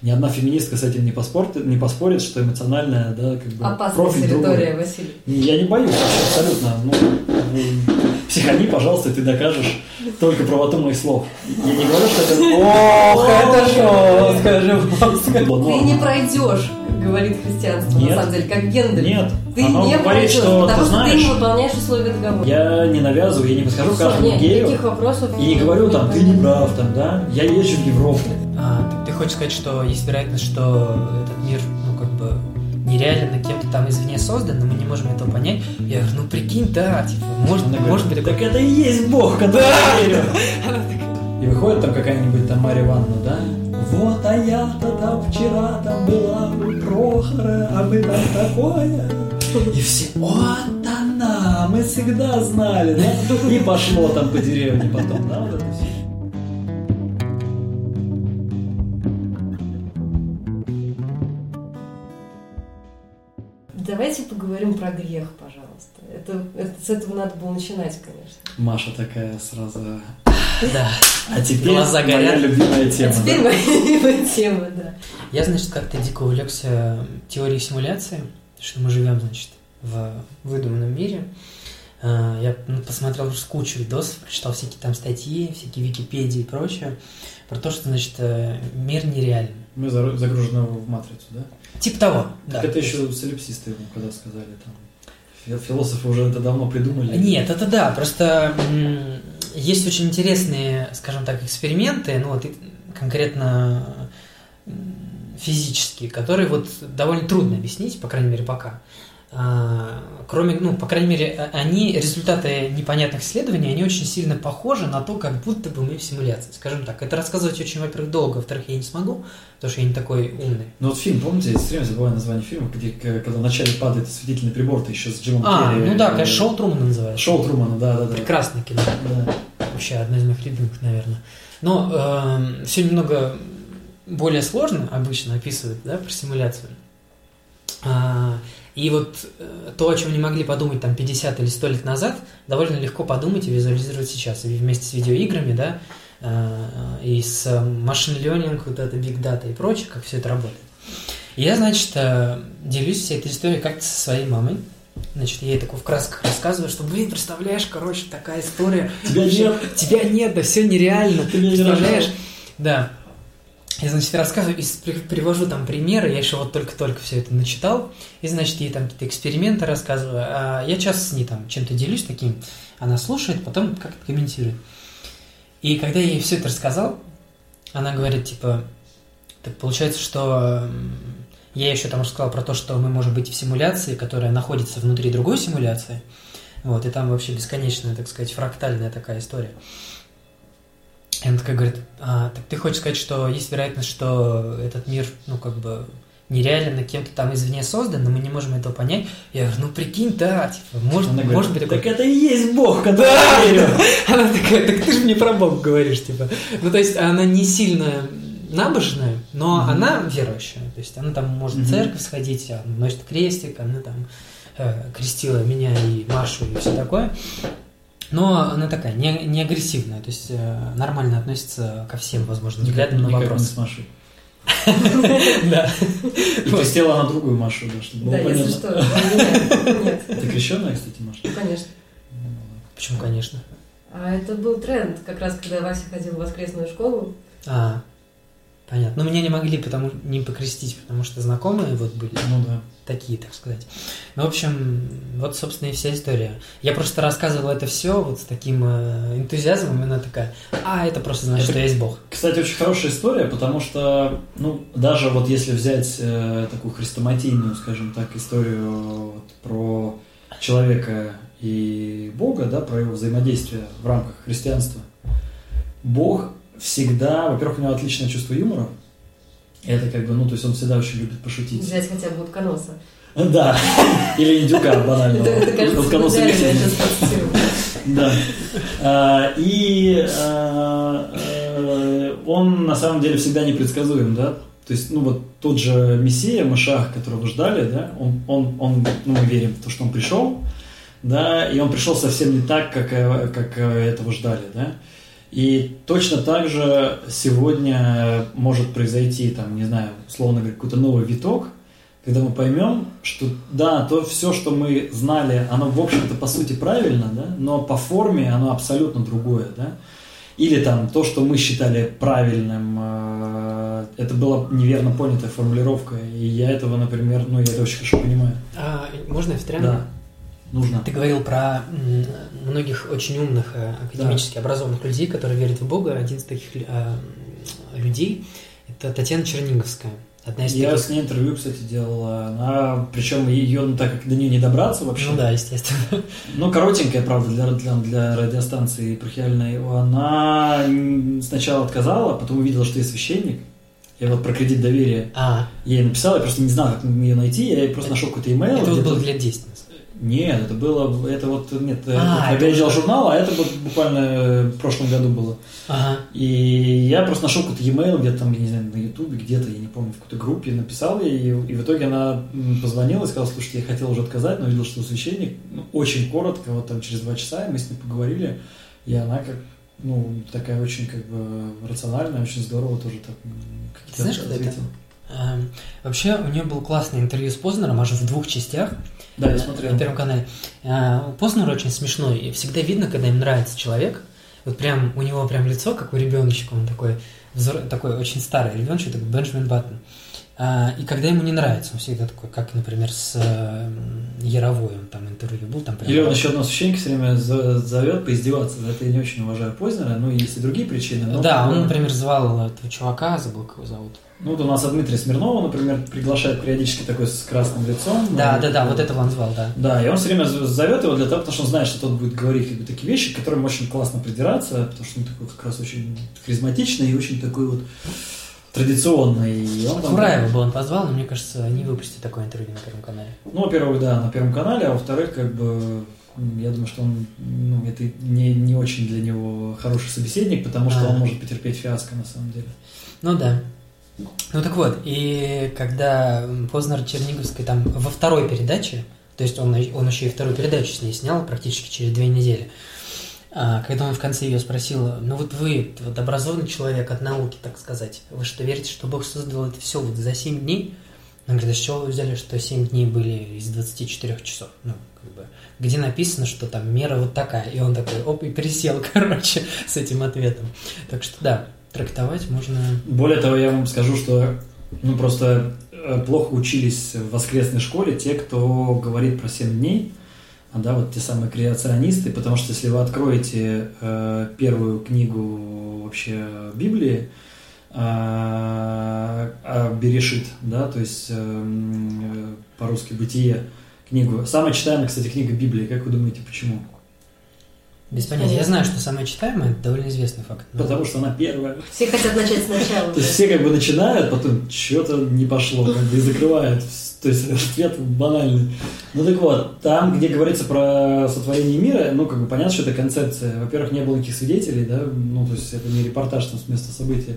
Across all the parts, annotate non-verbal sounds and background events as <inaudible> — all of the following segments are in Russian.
Ни одна феминистка с этим не поспорит, не поспорит что эмоциональная, да, как бы Опасная профиль территория, другой. Василий. Я не боюсь вообще абсолютно. Ну, психани, пожалуйста, ты докажешь только правоту моих слов. Я не говорю, что это... Ох, это жестко, Ты жестко. не пройдешь, как говорит христианство, Нет. на самом деле, как Гендель. Нет, Ты оно не говорит, что, потому ты что знаешь, ты не выполняешь условия договора. Я не навязываю, я не подхожу Всё, каждому нет, гею никаких вопросов. и не говорю там, ты не прав, там, да, я езжу в Европу. Хочешь сказать, что есть вероятность, что этот мир, ну, как бы, нереально кем-то там извне создан, но мы не можем этого понять. Я говорю, ну, прикинь, да, типа, может, Она говорит, может быть так это и есть Бог, который я верю. <laughs> И выходит там какая-нибудь там Марья Ивановна, да? Вот, а я-то там вчера там была у Прохора, а мы там такое. И все, вот она, мы всегда знали, да? И пошло там по деревне потом, да, вот это все. Давайте поговорим про грех, пожалуйста. Это, это- с этого надо было начинать, конечно. Маша такая сразу. Да. А теперь Глаза моя горят. любимая тема. а теперь да? моя тема, да. Я, значит, как-то дико увлекся теорией симуляции, что мы живем, значит, в выдуманном мире. А, Я ну, посмотрел уже кучу видосов, прочитал всякие там статьи, всякие Википедии и прочее, про то, что, значит, э, мир нереален. Мы загружены в матрицу, да? Типа того, Так да. это еще солипсисты ему когда сказали там. Фи- Философы уже это давно придумали. Нет, это да, просто есть очень интересные, скажем так, эксперименты, ну вот конкретно физические, которые вот довольно трудно объяснить, по крайней мере, пока. А, Кроме, ну, по крайней мере, а- они, результаты непонятных исследований, они очень сильно похожи на то, как будто бы мы в симуляции. Скажем так, это рассказывать очень, во-первых, долго, во-вторых, я не смогу, потому что я не такой умный. Ну вот фильм, помните, я все время забываю название фильма, где когда вначале падает осветительный прибор, ты еще с Джимом А, Керри, ну да, э, конечно, шоу Трумана называется. Шоу Трумана, да, да, да. Прекрасное кино. Да. Вообще одно из моих любимых, наверное. Но все немного более сложно обычно описывают, да, про симуляцию. А, и вот э, то, о чем не могли подумать там 50 или 100 лет назад, довольно легко подумать и визуализировать сейчас. И вместе с видеоиграми, да, а, и с машин learning, вот это big data и прочее, как все это работает. Я, значит, э, делюсь всей этой историей как-то со своей мамой. Значит, я ей такой в красках рассказываю, что, блин, представляешь, короче, такая история. Тебя нет. Тебя нет, да все нереально. Ты меня не Представляешь? Да. Я, значит, рассказываю и привожу там примеры, я еще вот только-только все это начитал, и, значит, ей там какие-то эксперименты рассказываю, а я часто с ней там чем-то делюсь таким, она слушает, потом как-то комментирует. И когда я ей все это рассказал, она говорит, типа, так получается, что я еще там рассказал про то, что мы можем быть в симуляции, которая находится внутри другой симуляции, вот, и там вообще бесконечная, так сказать, фрактальная такая история. И она такая говорит, а, так ты хочешь сказать, что есть вероятность, что этот мир, ну, как бы, нереально кем-то там извне создан, но мы не можем этого понять. Я говорю, ну, прикинь, да, типа, может, Она может говорит, быть такое. так это и есть Бог, я верю. Она такая, так ты же мне про Бога говоришь, типа. Ну, то есть, она не сильно набожная, но Мгм. она верующая. То есть, она там может в Мгм. церковь сходить, она носит крестик, она там э, крестила меня и Машу и все такое. Но она такая, не, не агрессивная, то есть э, нормально относится ко всем возможным взглядам на Никак не вопрос. с Машей. <laughs> Да. И крестила она другую Машу, да, чтобы было Да, если что. Нет, Ты крещенная, кстати, Маша? ну, конечно. Почему, конечно? А это был тренд, как раз когда Вася ходил в воскресную школу. А, понятно. Но меня не могли потому, не покрестить, потому что знакомые вот были. Ну да. Такие, так сказать. Ну, в общем, вот, собственно, и вся история. Я просто рассказывал это все вот с таким э, энтузиазмом, и она такая, а, это просто значит, Это- что есть Бог. Кстати, очень хорошая история, потому что, ну, даже вот если взять э, такую хрестоматийную, скажем так, историю вот про человека и Бога, да, про его взаимодействие в рамках христианства, Бог всегда, во-первых, у него отличное чувство юмора, это как бы, ну, то есть он всегда очень любит пошутить. Взять хотя бы утконоса. Да, <laughs> или индюка банально. Это, это, кажется, Утконоса. Да. А, И а, э, он на самом деле всегда непредсказуем, да? То есть, ну вот тот же Мессия, Машах, которого ждали, да, он, он, он, ну мы верим в то, что он пришел, да, и он пришел совсем не так, как, э, как э, этого ждали, да. И точно так же сегодня может произойти, там, не знаю, условно говоря, какой-то новый виток, когда мы поймем, что да, то все, что мы знали, оно, в общем-то, по сути правильно, да, но по форме оно абсолютно другое, да. Или там то, что мы считали правильным, э, это была неверно понятая формулировка, и я этого, например, ну, я это очень хорошо понимаю. А, можно я встряну? Да, нужно. Ты говорил про многих очень умных, э, академически образованных людей, которые верят в Бога. Один из таких э, людей – это Татьяна Черниговская. Одна из Я таких... с ней интервью, кстати, делал. Она, причем ее, ну, так как до нее не добраться вообще. Ну да, естественно. Ну, коротенькая, правда, для, для, для радиостанции прохиальной. Она сначала отказала, потом увидела, что я священник. Я вот про кредит доверия. А, Я ей написал, я просто не знал, как ее найти. Я просто нашел какой-то имейл. это вот было лет 10 назад. Нет, это было, это вот, нет, А, это, я делал уже- журнал, а это вот буквально э, в прошлом году было. Ага. И я просто нашел какой-то e-mail где-то там, я не знаю, на ютубе, где-то, я не помню, в какой-то группе, написал ей, и, и в итоге она позвонила и сказала, слушайте, я хотел уже отказать, но видел, что священник, ну, очень коротко, вот там через два часа, и мы с ней поговорили, и она как, ну, такая очень как бы рациональная, очень здорово тоже так какие-то знаешь, когда это? Эм, Вообще, у нее было классное интервью с Познером, аж в двух частях. Да, я смотрел. На Первом канале. Э, Познер очень смешной, и всегда видно, когда им нравится человек. Вот прям у него прям лицо, как у ребеночка, он такой, взор- такой очень старый ребеночек, такой Бенджамин Баттон. А, И когда ему не нравится, он всегда такой, как, например, с э, Яровой, он там интервью был, там прям... Или он еще одного священника все время зовет поиздеваться. Это я не очень уважаю Познера. Ну, есть и другие причины. но Да, он, например, звал этого чувака, забыл, как его зовут. Ну, вот у нас Дмитрия Смирнова, например, приглашает периодически такой с красным лицом. Да, Ну, да, да, такой- вот этого он звал, да. Да, и он все время зовет его для того, потому что он знает, что тот будет говорить как бы, такие вещи, к которым очень классно придираться, потому что он такой как раз очень харизматичный и очень такой вот традиционный. И он там- Кураева бы он позвал, но мне кажется, не выпустит такое интервью на Первом канале. Ну, во-первых, да, на Первом канале, а во-вторых, как бы, я думаю, что он, ну, это не, не очень для него хороший собеседник, потому что А. он может потерпеть фиаско, на самом деле. Ну да. Ну так вот, и когда Познер Черниговской там во второй передаче, то есть он, он еще и вторую передачу с ней снял практически через две недели, когда он в конце ее спросил, ну вот вы, вот образованный человек от науки, так сказать, вы что, верите, что Бог создал это все вот за 7 дней? Он говорит, а с чего вы взяли, что 7 дней были из 24 часов? Ну, как бы, где написано, что там мера вот такая. И он такой, оп, и пересел, <laughs> короче, с этим ответом. Так что да, трактовать можно... Более того, я вам скажу, что ну просто э, плохо учились в воскресной школе те, кто говорит про 7 дней, а, да, вот те самые креационисты, потому что если вы откроете э, первую книгу вообще Библии, э, Берешит, да, то есть э, э, по-русски «Бытие», книгу. Самая читаемая, кстати, книга Библии. Как вы думаете, почему? Без понятия. Я знаю, что самое читаемое, это довольно известный факт. но- Потому что она первая. Все хотят начать сначала. То есть все как бы начинают, потом что-то не пошло, как бы и закрывают. То есть ответ банальный. Ну так вот, там, где говорится про сотворение мира, ну как бы понятно, что это концепция. Во-первых, не было никаких свидетелей, да, ну то есть это не репортаж там с места события.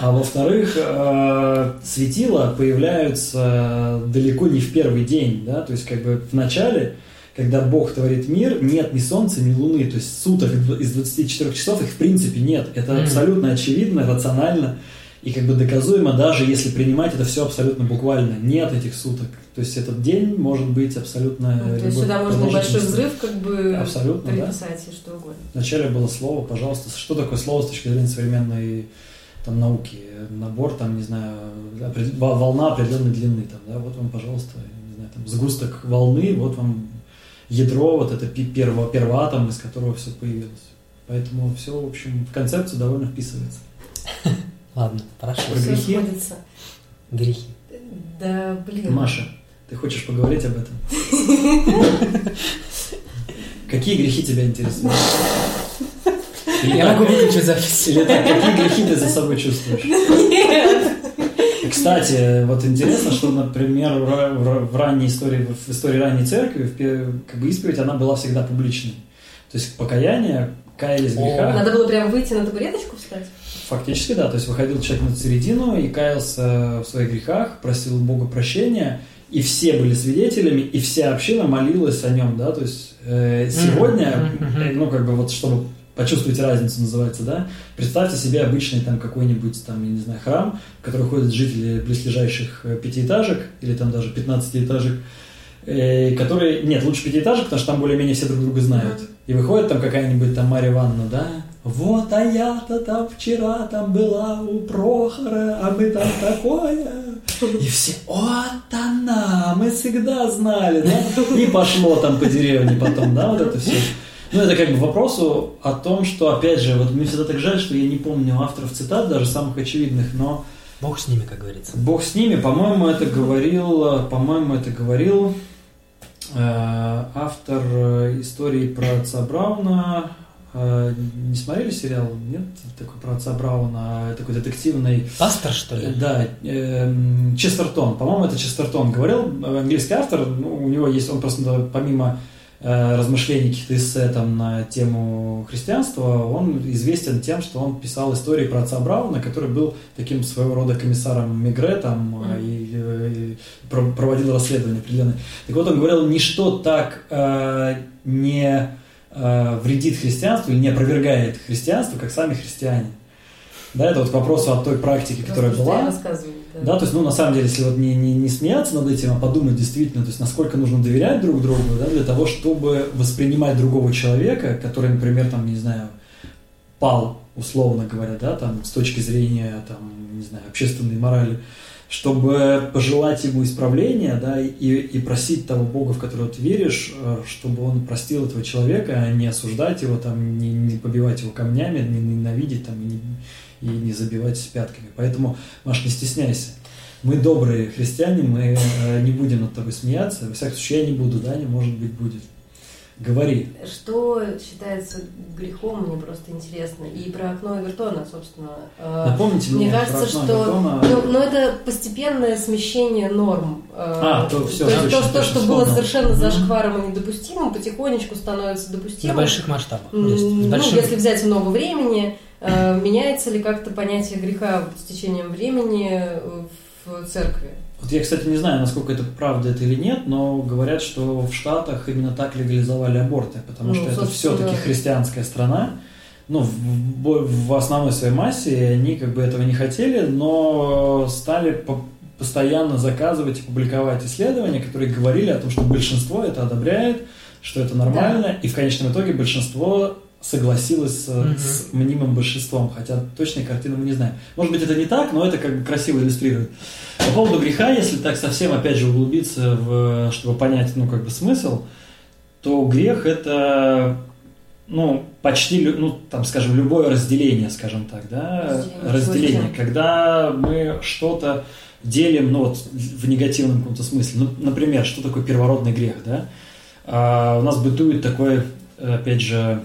А во-вторых, э, светила появляются далеко не в первый день, да, то есть как бы в начале, когда Бог творит мир, нет ни солнца, ни луны, то есть суток из 24 часов их в принципе нет. Это Мгм. абсолютно очевидно, рационально и как бы доказуемо, даже если принимать это все абсолютно буквально. Нет этих суток. То есть этот день может быть абсолютно... Ну, То есть сюда можно большой взрыв как бы Абсолютно, да. приписать и что угодно. Вначале было слово, пожалуйста. Что такое слово с точки зрения современной там, науки? Набор, там, не знаю, волна определенной длины. Там, да? Вот вам, пожалуйста, не знаю, там, сгусток волны, вот вам ядро, вот это пи- перво, первоатом, из которого все появилось. Поэтому все, в общем, в концепцию довольно вписывается. <laughs> Ладно, хорошо. Про грехи? Грехи. Да, блин. Маша, ты хочешь поговорить об этом? <laughs> Какие грехи тебя интересуют? Или Я могу выключить запись. Или так, какие грехи ты за собой чувствуешь? <laughs> Кстати, вот интересно, что, например, в, ра- в ра- в ранней истории, в истории ранней церкви, как бы исповедь, она была всегда публичной. То есть покаяние, каялись в грехах. Надо было прям выйти на табуреточку встать? Фактически, да. То есть выходил человек на середину и каялся в своих грехах, просил Бога прощения, и все были свидетелями, и вся община молилась о нем, да. То есть э, сегодня, э, ну, как бы вот, чтобы почувствуйте разницу, называется, да? Представьте себе обычный там какой-нибудь там, я не знаю, храм, в который ходят жители близлежащих э, пятиэтажек или там даже пятнадцатиэтажек, э, которые, нет, лучше пятиэтажек, потому что там более-менее все друг друга знают. И выходит там какая-нибудь там Марья Ивановна, да, вот, а я-то там вчера там была у Прохора, а мы там такое. И все, вот она, мы всегда знали, да? И пошло там по деревне потом, да, вот это все. Ну, это как бы вопросу о том, что, опять же, вот мне всегда так жаль, что я не помню авторов цитат, даже самых очевидных, но... Бог с ними, как говорится. Бог с ними, по-моему, это говорил, по-моему, это говорил э, автор э, истории про отца Брауна, э, не смотрели сериал? Нет? Такой про отца Брауна, такой детективный... Пастор, что ли? Да, э, Честертон. По-моему, это Честертон говорил. Английский автор, ну, у него есть, он просто помимо Э, размышлений, каких-то эссе там, на тему христианства, он известен тем, что он писал истории про отца Брауна, который был таким своего рода комиссаром Мигре там, mm. и, э, и, проводил расследование определенное. Так вот, он говорил, ничто так э, не э, вредит христианству или не опровергает христианство, как сами христиане. Да, это вот к вопросу о той практике, которая была. Да. да, то есть, ну, на самом деле, если вот не, не, не смеяться над этим, а подумать действительно, то есть, насколько нужно доверять друг другу, да, для того, чтобы воспринимать другого человека, который, например, там, не знаю, пал, условно говоря, да, там, с точки зрения, там, не знаю, общественной морали, чтобы пожелать ему исправления, да, и, и просить того Бога, в которого ты веришь, э, чтобы он простил этого человека, а не осуждать его, там, не, не побивать его камнями, не ненавидеть, там, не, и не забивать пятками. Поэтому, Маш, не стесняйся. Мы добрые христиане, мы э, не будем над тобой смеяться. Во всяком случае, я не буду, да, не может быть, будет. Говори. Что считается грехом, мне просто интересно. И про окно Эвертона, собственно. Э, Напомните мне, мне кажется, что Эвертона... ну, ну, это постепенное смещение норм. Э, а, то все. То есть то, что, что было совершенно зашкваром и недопустимым, потихонечку становится допустимым. На больших масштабах. Ну, если взять много времени, меняется ли как-то понятие греха с течением времени э, в церкви? Вот я, кстати, не знаю, насколько это правда это или нет, но говорят, что в Штатах именно так легализовали аборты, потому ну, что это все-таки да. христианская страна. Ну, в, в основной своей массе они как бы этого не хотели, но стали по постоянно заказывать и публиковать исследования, которые говорили о том, что большинство это одобряет, что это нормально, да. и в конечном итоге большинство согласилась mm-hmm. с мнимым большинством, хотя точной картины мы не знаем. Может быть, это не так, но это как бы красиво иллюстрирует. По поводу греха, если так совсем, опять же, углубиться, в, чтобы понять, ну, как бы смысл, то грех – это, ну, почти, ну, там, скажем, любое разделение, скажем так, да, разделение, разделение когда мы что-то делим, ну, вот, в негативном каком-то смысле. Ну, например, что такое первородный грех, да? А, у нас бытует такой, опять же,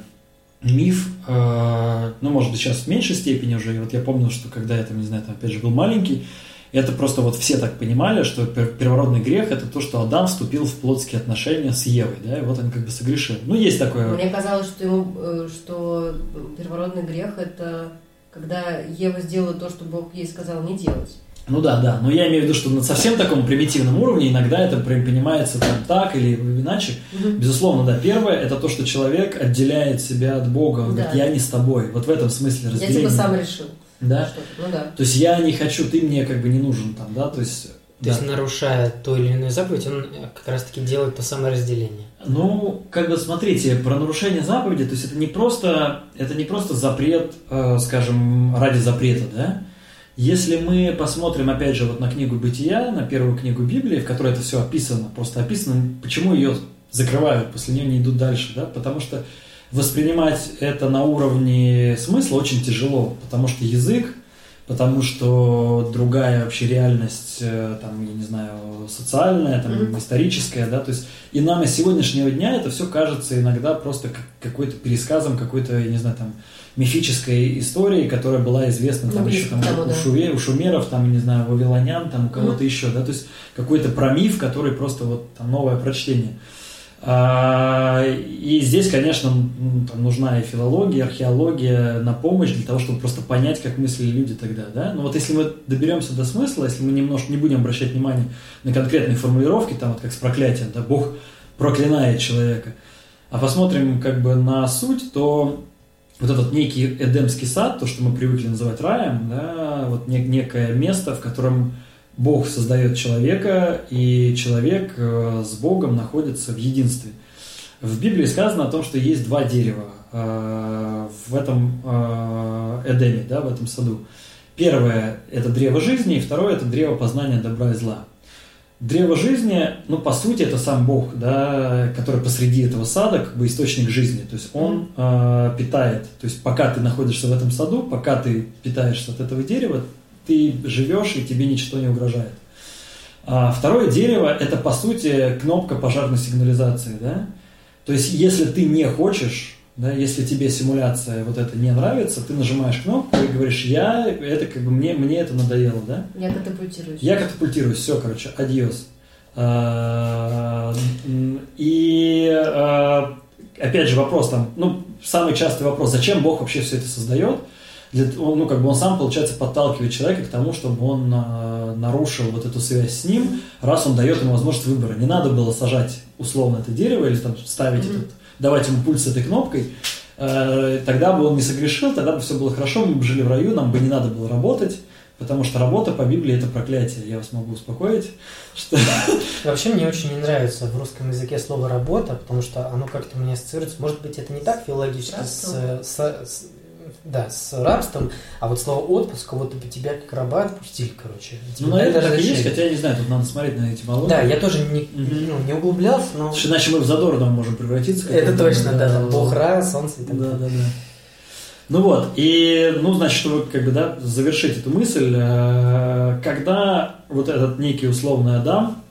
миф, э, ну, может быть, сейчас в меньшей степени уже. И вот я помню, что когда я там, не знаю, там, опять же, был маленький, это просто вот все так понимали, что первородный грех – это то, что Адам вступил в плотские отношения с Евой, да, и вот он как бы согрешил. Ну, есть такое. Мне казалось, что, ему, э, что первородный грех – это когда Ева сделала то, что Бог ей сказал не делать. Ну да, да. Но я имею в виду, что на совсем таком примитивном уровне иногда это понимается там так или иначе. Угу. Безусловно, да. Первое это то, что человек отделяет себя от Бога. Он да. говорит, я не с тобой. Вот в этом смысле разделение. Я типа сам решил. Да? Ну да. То есть я не хочу, ты мне как бы не нужен там, да, то есть. То да. есть, нарушая ту или иную заповедь, он как раз-таки делает то самое разделение. Ну, как бы смотрите, про нарушение заповеди, то есть это не просто, это не просто запрет, э, скажем, ради запрета, да? Если мы посмотрим, опять же, вот на книгу Бытия, на первую книгу Библии, в которой это все описано, просто описано, почему ее закрывают, после нее не идут дальше, да, потому что воспринимать это на уровне смысла очень тяжело, потому что язык, потому что другая вообще реальность, э, там, я не знаю, социальная, там, mm-hmm. историческая, да, то есть и нам из сегодняшнего дня это все кажется иногда просто какой-то пересказом какой-то, я не знаю, там, мифической истории, которая была известна там ну, еще там, того, у, да. шуве, у шумеров, там, не знаю, вавилонян, там, у кого-то mm-hmm. еще, да, то есть какой-то промиф, который просто вот там новое прочтение. А, и здесь, конечно, там нужна и филология, и археология на помощь для того, чтобы просто понять, как мыслили люди тогда, да. Но вот если мы доберемся до смысла, если мы немножко не будем обращать внимание на конкретные формулировки, там вот как с проклятием, да, Бог проклинает человека, а посмотрим как бы на суть, то вот этот некий Эдемский сад, то, что мы привыкли называть раем, да, вот нек- некое место, в котором Бог создает человека, и человек э, с Богом находится в единстве. В Библии сказано о том, что есть два дерева э, в этом э, Эдеме, да, в этом саду. Первое – это древо жизни, и второе – это древо познания добра и зла. Древо жизни, ну, по сути, это сам Бог, да, который посреди этого сада, как бы источник жизни. То есть он э, питает. То есть пока ты находишься в этом саду, пока ты питаешься от этого дерева, ты живешь и тебе ничто не угрожает. А второе дерево – это, по сути, кнопка пожарной сигнализации, да. То есть если ты не хочешь, да, если тебе симуляция вот это не нравится, ты нажимаешь кнопку и говоришь, я, это как бы мне, мне это надоело, да? Я катапультируюсь. Я катапультируюсь, все, короче, адьос. А, И а, опять же вопрос там, ну, самый частый вопрос, зачем Бог вообще все это создает? Для- он, ну, как бы он сам, получается, подталкивает человека к тому, чтобы он а, нарушил вот эту связь с ним, раз он дает ему возможность выбора. Не надо было сажать условно это дерево или там ставить Мгм. этот, давать ему пульс этой кнопкой, Э, тогда бы он не согрешил, тогда бы все было хорошо, мы бы жили в раю, нам бы не надо было работать, потому что работа по Библии это проклятие. Я вас могу успокоить, <laughs> что Вообще мне очень не нравится в русском языке слово «работа», потому что оно как-то мне ассоциируется, может быть, это не так филологически с, с- с- да, с рабством, а вот слово «отпуск», вот тебя как раба отпустили, короче. ну, Тебе наверное, даже так и есть, хотя я не знаю, тут надо смотреть на этимологию. Да, я тоже не, ну, не углублялся, но Потому что Иначе мы в задорном можем превратиться. это точно, да, там бог Ра, солнце и так Да, далее. да, да. Ну вот, и, ну, значит, чтобы как бы, да, завершить эту мысль, э, когда вот этот некий условный Адам,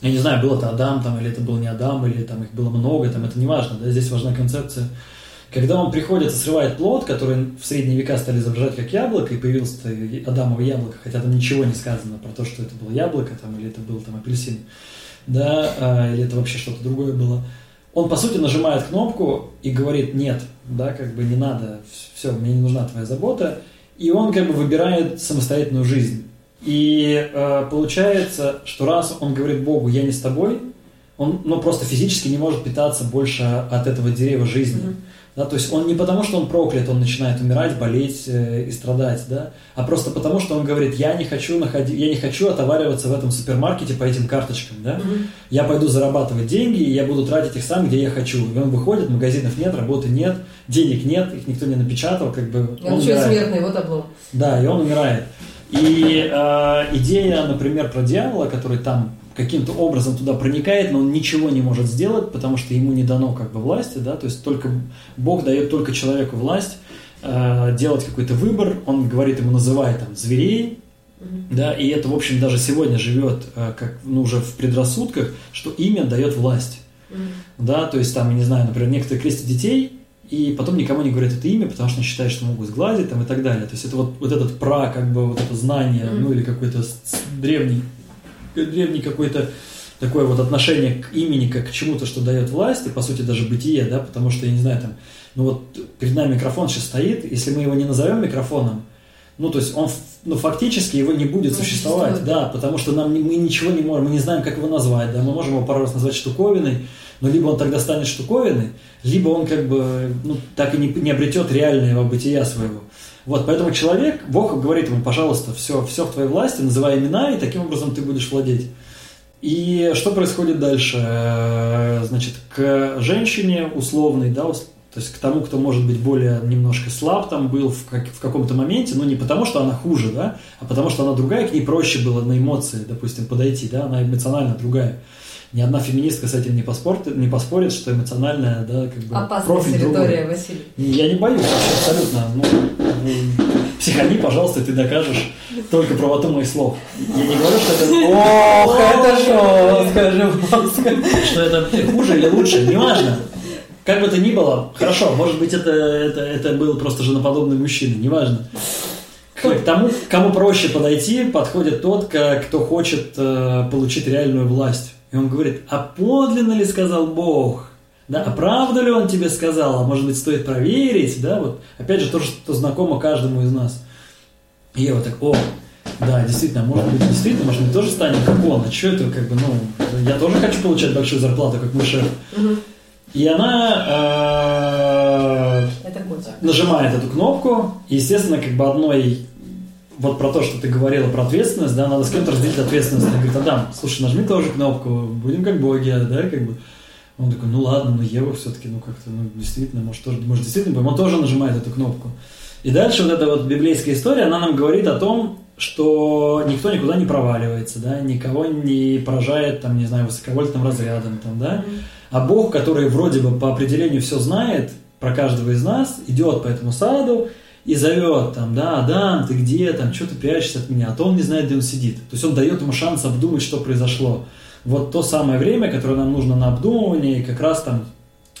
я не знаю, был это Адам там, или это был не Адам, или там их было много, там, это не важно, да, здесь важна концепция. Когда он приходит и срывает плод, который в средние века стали изображать как яблоко, и появилось Адамово яблоко, хотя там ничего не сказано про то, что это было яблоко, там, или это был там апельсин, да, а, или это вообще что-то другое было. Он, по сути, нажимает кнопку и говорит «нет», да, как бы не надо, все, мне не нужна твоя забота, и он как бы выбирает самостоятельную жизнь. И э, получается, что раз он говорит Богу «я не с тобой», он ну, просто физически не может питаться больше от этого дерева жизни. Мгм. Да, то есть он не потому, что он проклят, он начинает умирать, болеть э, и страдать, да, а просто потому, что он говорит, я не хочу находить, я не хочу отовариваться в этом супермаркете по этим карточкам, да, Мгм. я пойду зарабатывать деньги, и я буду тратить их сам, где я хочу. И он выходит, магазинов нет, работы нет, денег нет, их никто не напечатал, как бы Он еще и умирает. смертный, вот облом. Да, и он умирает. И э, идея, например, про дьявола, который там каким-то образом туда проникает, но он ничего не может сделать, потому что ему не дано как бы власти, да, то есть только Бог дает только человеку власть э, делать какой-то выбор, он говорит ему, называй там зверей, да, и это, в общем, даже сегодня живет э, как, ну, уже в предрассудках, что имя дает власть. Да, то есть там, не знаю, например, некоторые крестят детей, и потом никому не говорят это имя, потому что считают, что могут сглазить там и так далее. То есть это вот, вот этот пра, как бы вот это знание, ну или какой-то древний, древний какой-то такое вот отношение к имени как к чему-то, что дает власть, и по сути даже бытие, да, потому что, я не знаю, там, ну вот перед нами микрофон сейчас стоит, если мы его не назовем микрофоном, ну, то есть он, ну, фактически его не будет существовать, существует. да, потому что нам, мы ничего не можем, мы не знаем, как его назвать, да, мы можем его пару раз назвать штуковиной, но либо он тогда станет штуковиной, либо он как бы, ну, так и не, не обретет реального бытия своего. Вот, поэтому человек, Бог говорит ему, пожалуйста, все, все в твоей власти, называй имена, и таким образом ты будешь владеть. И что происходит дальше? Э, Значит, к женщине условной, да, то есть к тому, кто может быть более немножко слаб там был в, как- в каком-то моменте, но не потому, что она хуже, да, а потому, что она другая, к ней проще было на эмоции, допустим, подойти, да, она эмоционально другая. Ни одна феминистка с этим не поспорит, не поспорит что эмоциональная, да, как бы Опасная профиль территория, другой. Василий. Я не боюсь вообще абсолютно. Ну, психани, пожалуйста, ты докажешь только правоту моих слов. Я не говорю, что это, Ох, это жестко, жестко. что это хуже или лучше, неважно. Как бы то ни было, хорошо, может быть, это, это, это был просто женоподобный мужчина, неважно. К тому, кому проще подойти, подходит тот, кто хочет э, получить реальную власть. И он говорит, а подлинно ли сказал Бог? Да, а правду ли он тебе сказал? А может быть, стоит проверить? Да, вот, опять же, то, что знакомо каждому из нас. И я вот так, о, да, действительно, может быть, действительно, может быть, тоже станем как он. А что это, как бы, ну, я тоже хочу получать большую зарплату, как мой шеф. И она... э, Это нажимает эту кнопку, и, естественно, как бы одной вот про то, что ты говорила про ответственность, да, надо с кем-то разделить ответственность. Она говорит, Адам, слушай, нажми тоже кнопку, будем как боги, да, как бы. Он такой, ну ладно, ну Ева все-таки, ну как-то, ну действительно, может, тоже, может действительно, он тоже нажимает эту кнопку. И дальше вот эта вот библейская история, она нам говорит о том, что никто никуда не проваливается, да, никого не поражает, там, не знаю, высоковольтным разрядом, там, да, а Бог, который вроде бы по определению все знает про каждого из нас, идет по этому саду и зовет там, да, Адам, ты где, там, что ты прячешься от меня, а то он не знает, где он сидит. То есть он дает ему шанс обдумать, что произошло. Вот то самое время, которое нам нужно на обдумывание, и как раз там,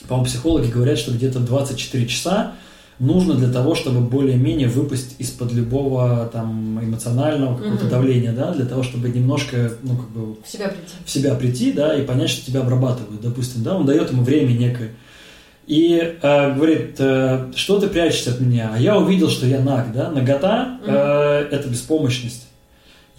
по-моему, психологи говорят, что где-то 24 часа нужно для того, чтобы более-менее выпасть из-под любого там эмоционального какого-то угу. давления, да, для того, чтобы немножко, ну, как бы... В себя прийти. В себя прийти, да, и понять, что тебя обрабатывают, допустим, да, он дает ему время некое. И э, говорит, э, что ты прячешься от меня? А я увидел, что я наг, да, нагота э, угу. это беспомощность.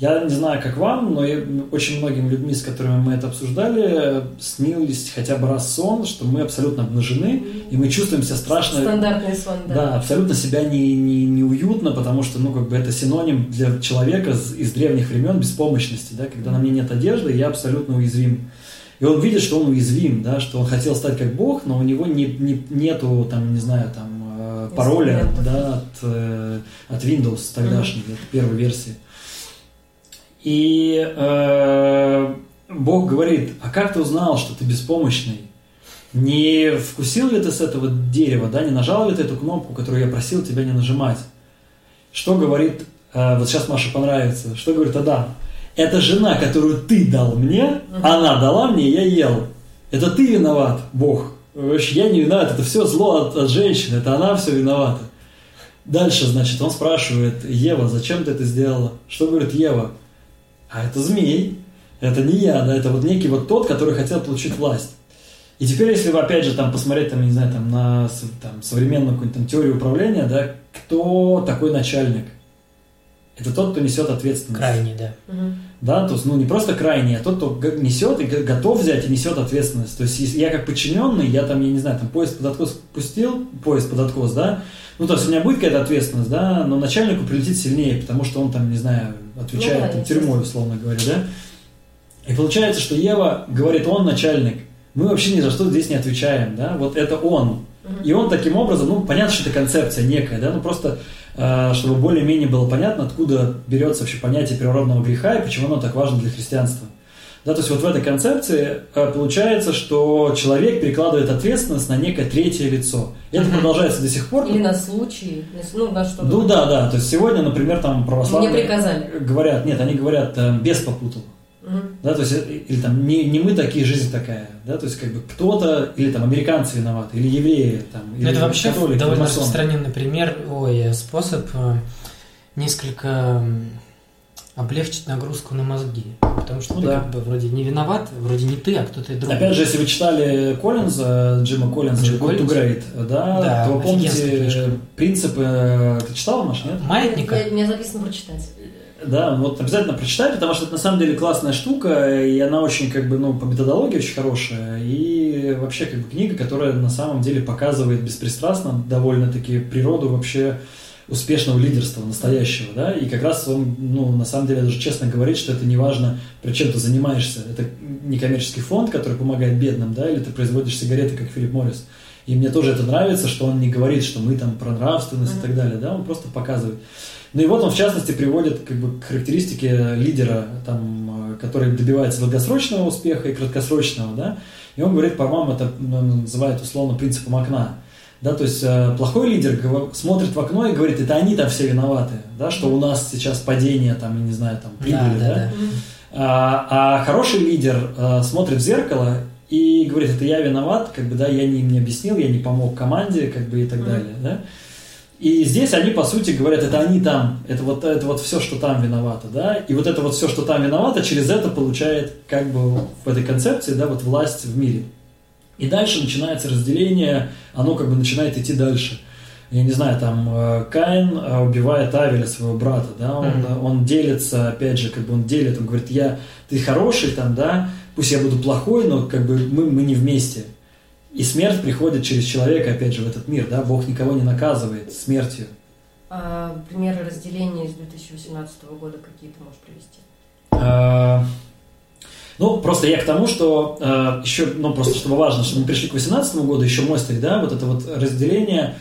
Я не знаю, как вам, но я, очень многим людьми, с которыми мы это обсуждали, снились хотя бы раз сон, что мы абсолютно обнажены, и мы чувствуем себя страшно. Стандартный сон, да. Да, абсолютно себя не, не, неуютно, потому что, ну, как бы это синоним для человека из древних времен беспомощности, да, когда на мне нет одежды, я абсолютно уязвим. И он видит, что он уязвим, да, что он хотел стать как Бог, но у него не, не, нету, там, не знаю, там, э, пароля, да, от, э, от Windows тогдашней, mm-hmm. первой версии. И э, Бог говорит, а как ты узнал, что ты беспомощный? Не вкусил ли ты с этого дерева, да, не нажал ли ты эту кнопку, которую я просил тебя не нажимать? Что говорит, э, вот сейчас Маша понравится, что говорит Адам? Это жена, которую ты дал мне, она дала мне, я ел. Это ты виноват, Бог. Я не виноват, это все зло от, от женщины, это она все виновата. Дальше, значит, он спрашивает, Ева, зачем ты это сделала? Что говорит Ева? А это змей, это не я, да, это вот некий вот тот, который хотел получить власть. И теперь, если вы, опять же, там посмотреть, там, не знаю, там, на там, современную какую-нибудь там, теорию управления, да, кто такой начальник? Это тот, кто несет ответственность. Крайний, да. Да, то есть, ну, не просто крайний, а тот, кто несет и готов взять и несет ответственность. То есть, я как подчиненный, я там, я не знаю, там, поезд под откос пустил, поезд под откос, да, ну, то есть, у меня будет какая-то ответственность, да, но начальнику прилетит сильнее, потому что он там, не знаю, отвечает ну, да, тюрьмой, условно говоря, да. И получается, что Ева говорит, он начальник, мы вообще ни за что здесь не отвечаем, да, вот это он. И он таким образом, ну, понятно, что это концепция некая, да, ну, просто э, чтобы более-менее было понятно, откуда берется вообще понятие природного греха и почему оно так важно для христианства. Да, то есть вот в этой концепции э, получается, что человек перекладывает ответственность на некое третье лицо. И это продолжается до сих пор. Или на случай, ну на что-то. Ну да, да. То есть сегодня, например, там православные Мне приказали. говорят, нет, они говорят, э, без попутал. Угу. Да, то есть, э, или там не, не мы такие, жизнь такая, да, то есть как бы кто-то, или там американцы виноваты, или евреи, там, или Это вообще католики, довольно распространенный пример, ой, способ несколько облегчить нагрузку на мозги. Потому что ну, ты да. как бы вроде не виноват, вроде не ты, а кто-то другой. Опять же, если вы читали Коллинза, Джима Коллинза, Джим Good to Great, да, да то вы помните принципы... Ты читал, Маш, нет? Маятника? Я, мне записано прочитать. Да, вот обязательно прочитай, потому что это на самом деле классная штука, и она очень, как бы, ну, по методологии очень хорошая, и вообще, как бы, книга, которая на самом деле показывает беспристрастно довольно-таки природу вообще успешного лидерства настоящего, да, и как раз он, ну, на самом деле, даже честно говорит, что это не важно, при чем ты занимаешься. Это не коммерческий фонд, который помогает бедным, да, или ты производишь сигареты, как Филипп Моррис. И мне тоже это нравится, что он не говорит, что мы там про нравственность mm-hmm. и так далее, да, он просто показывает. Ну и вот он, в частности, приводит как бы, к характеристике лидера, там, который добивается долгосрочного успеха и краткосрочного, да, и он говорит, по-моему, это ну, называет условно принципом окна. Да, то есть э, плохой лидер смотрит в окно и говорит, это они там все виноваты, да, что у нас сейчас падение, там, я не знаю, там, прибыли, да. да, да. А, а хороший лидер э, смотрит в зеркало и говорит, это я виноват, как бы, да, я не, не объяснил, я не помог команде, как бы, и так mm-hmm. далее, да. И здесь они, по сути, говорят, это они там, это вот, это вот все, что там виновато, да, и вот это вот все, что там виновато, через это получает, как бы, в этой концепции, да, вот власть в мире. И дальше начинается разделение, оно как бы начинает идти дальше. Я не знаю, там э, Каин э, убивает Авеля, своего брата, да, он, mm-hmm. он делится, опять же, как бы он делит, он говорит, я, ты хороший там, да, пусть я буду плохой, но как бы мы, мы не вместе. И смерть приходит через человека, опять же, в этот мир, да, Бог никого не наказывает смертью. А примеры разделения из 2018 года какие то можешь привести? А, ну, просто я к тому, что э, еще, ну, просто чтобы важно, что мы пришли к 2018 году, еще мостик, да, вот это вот разделение,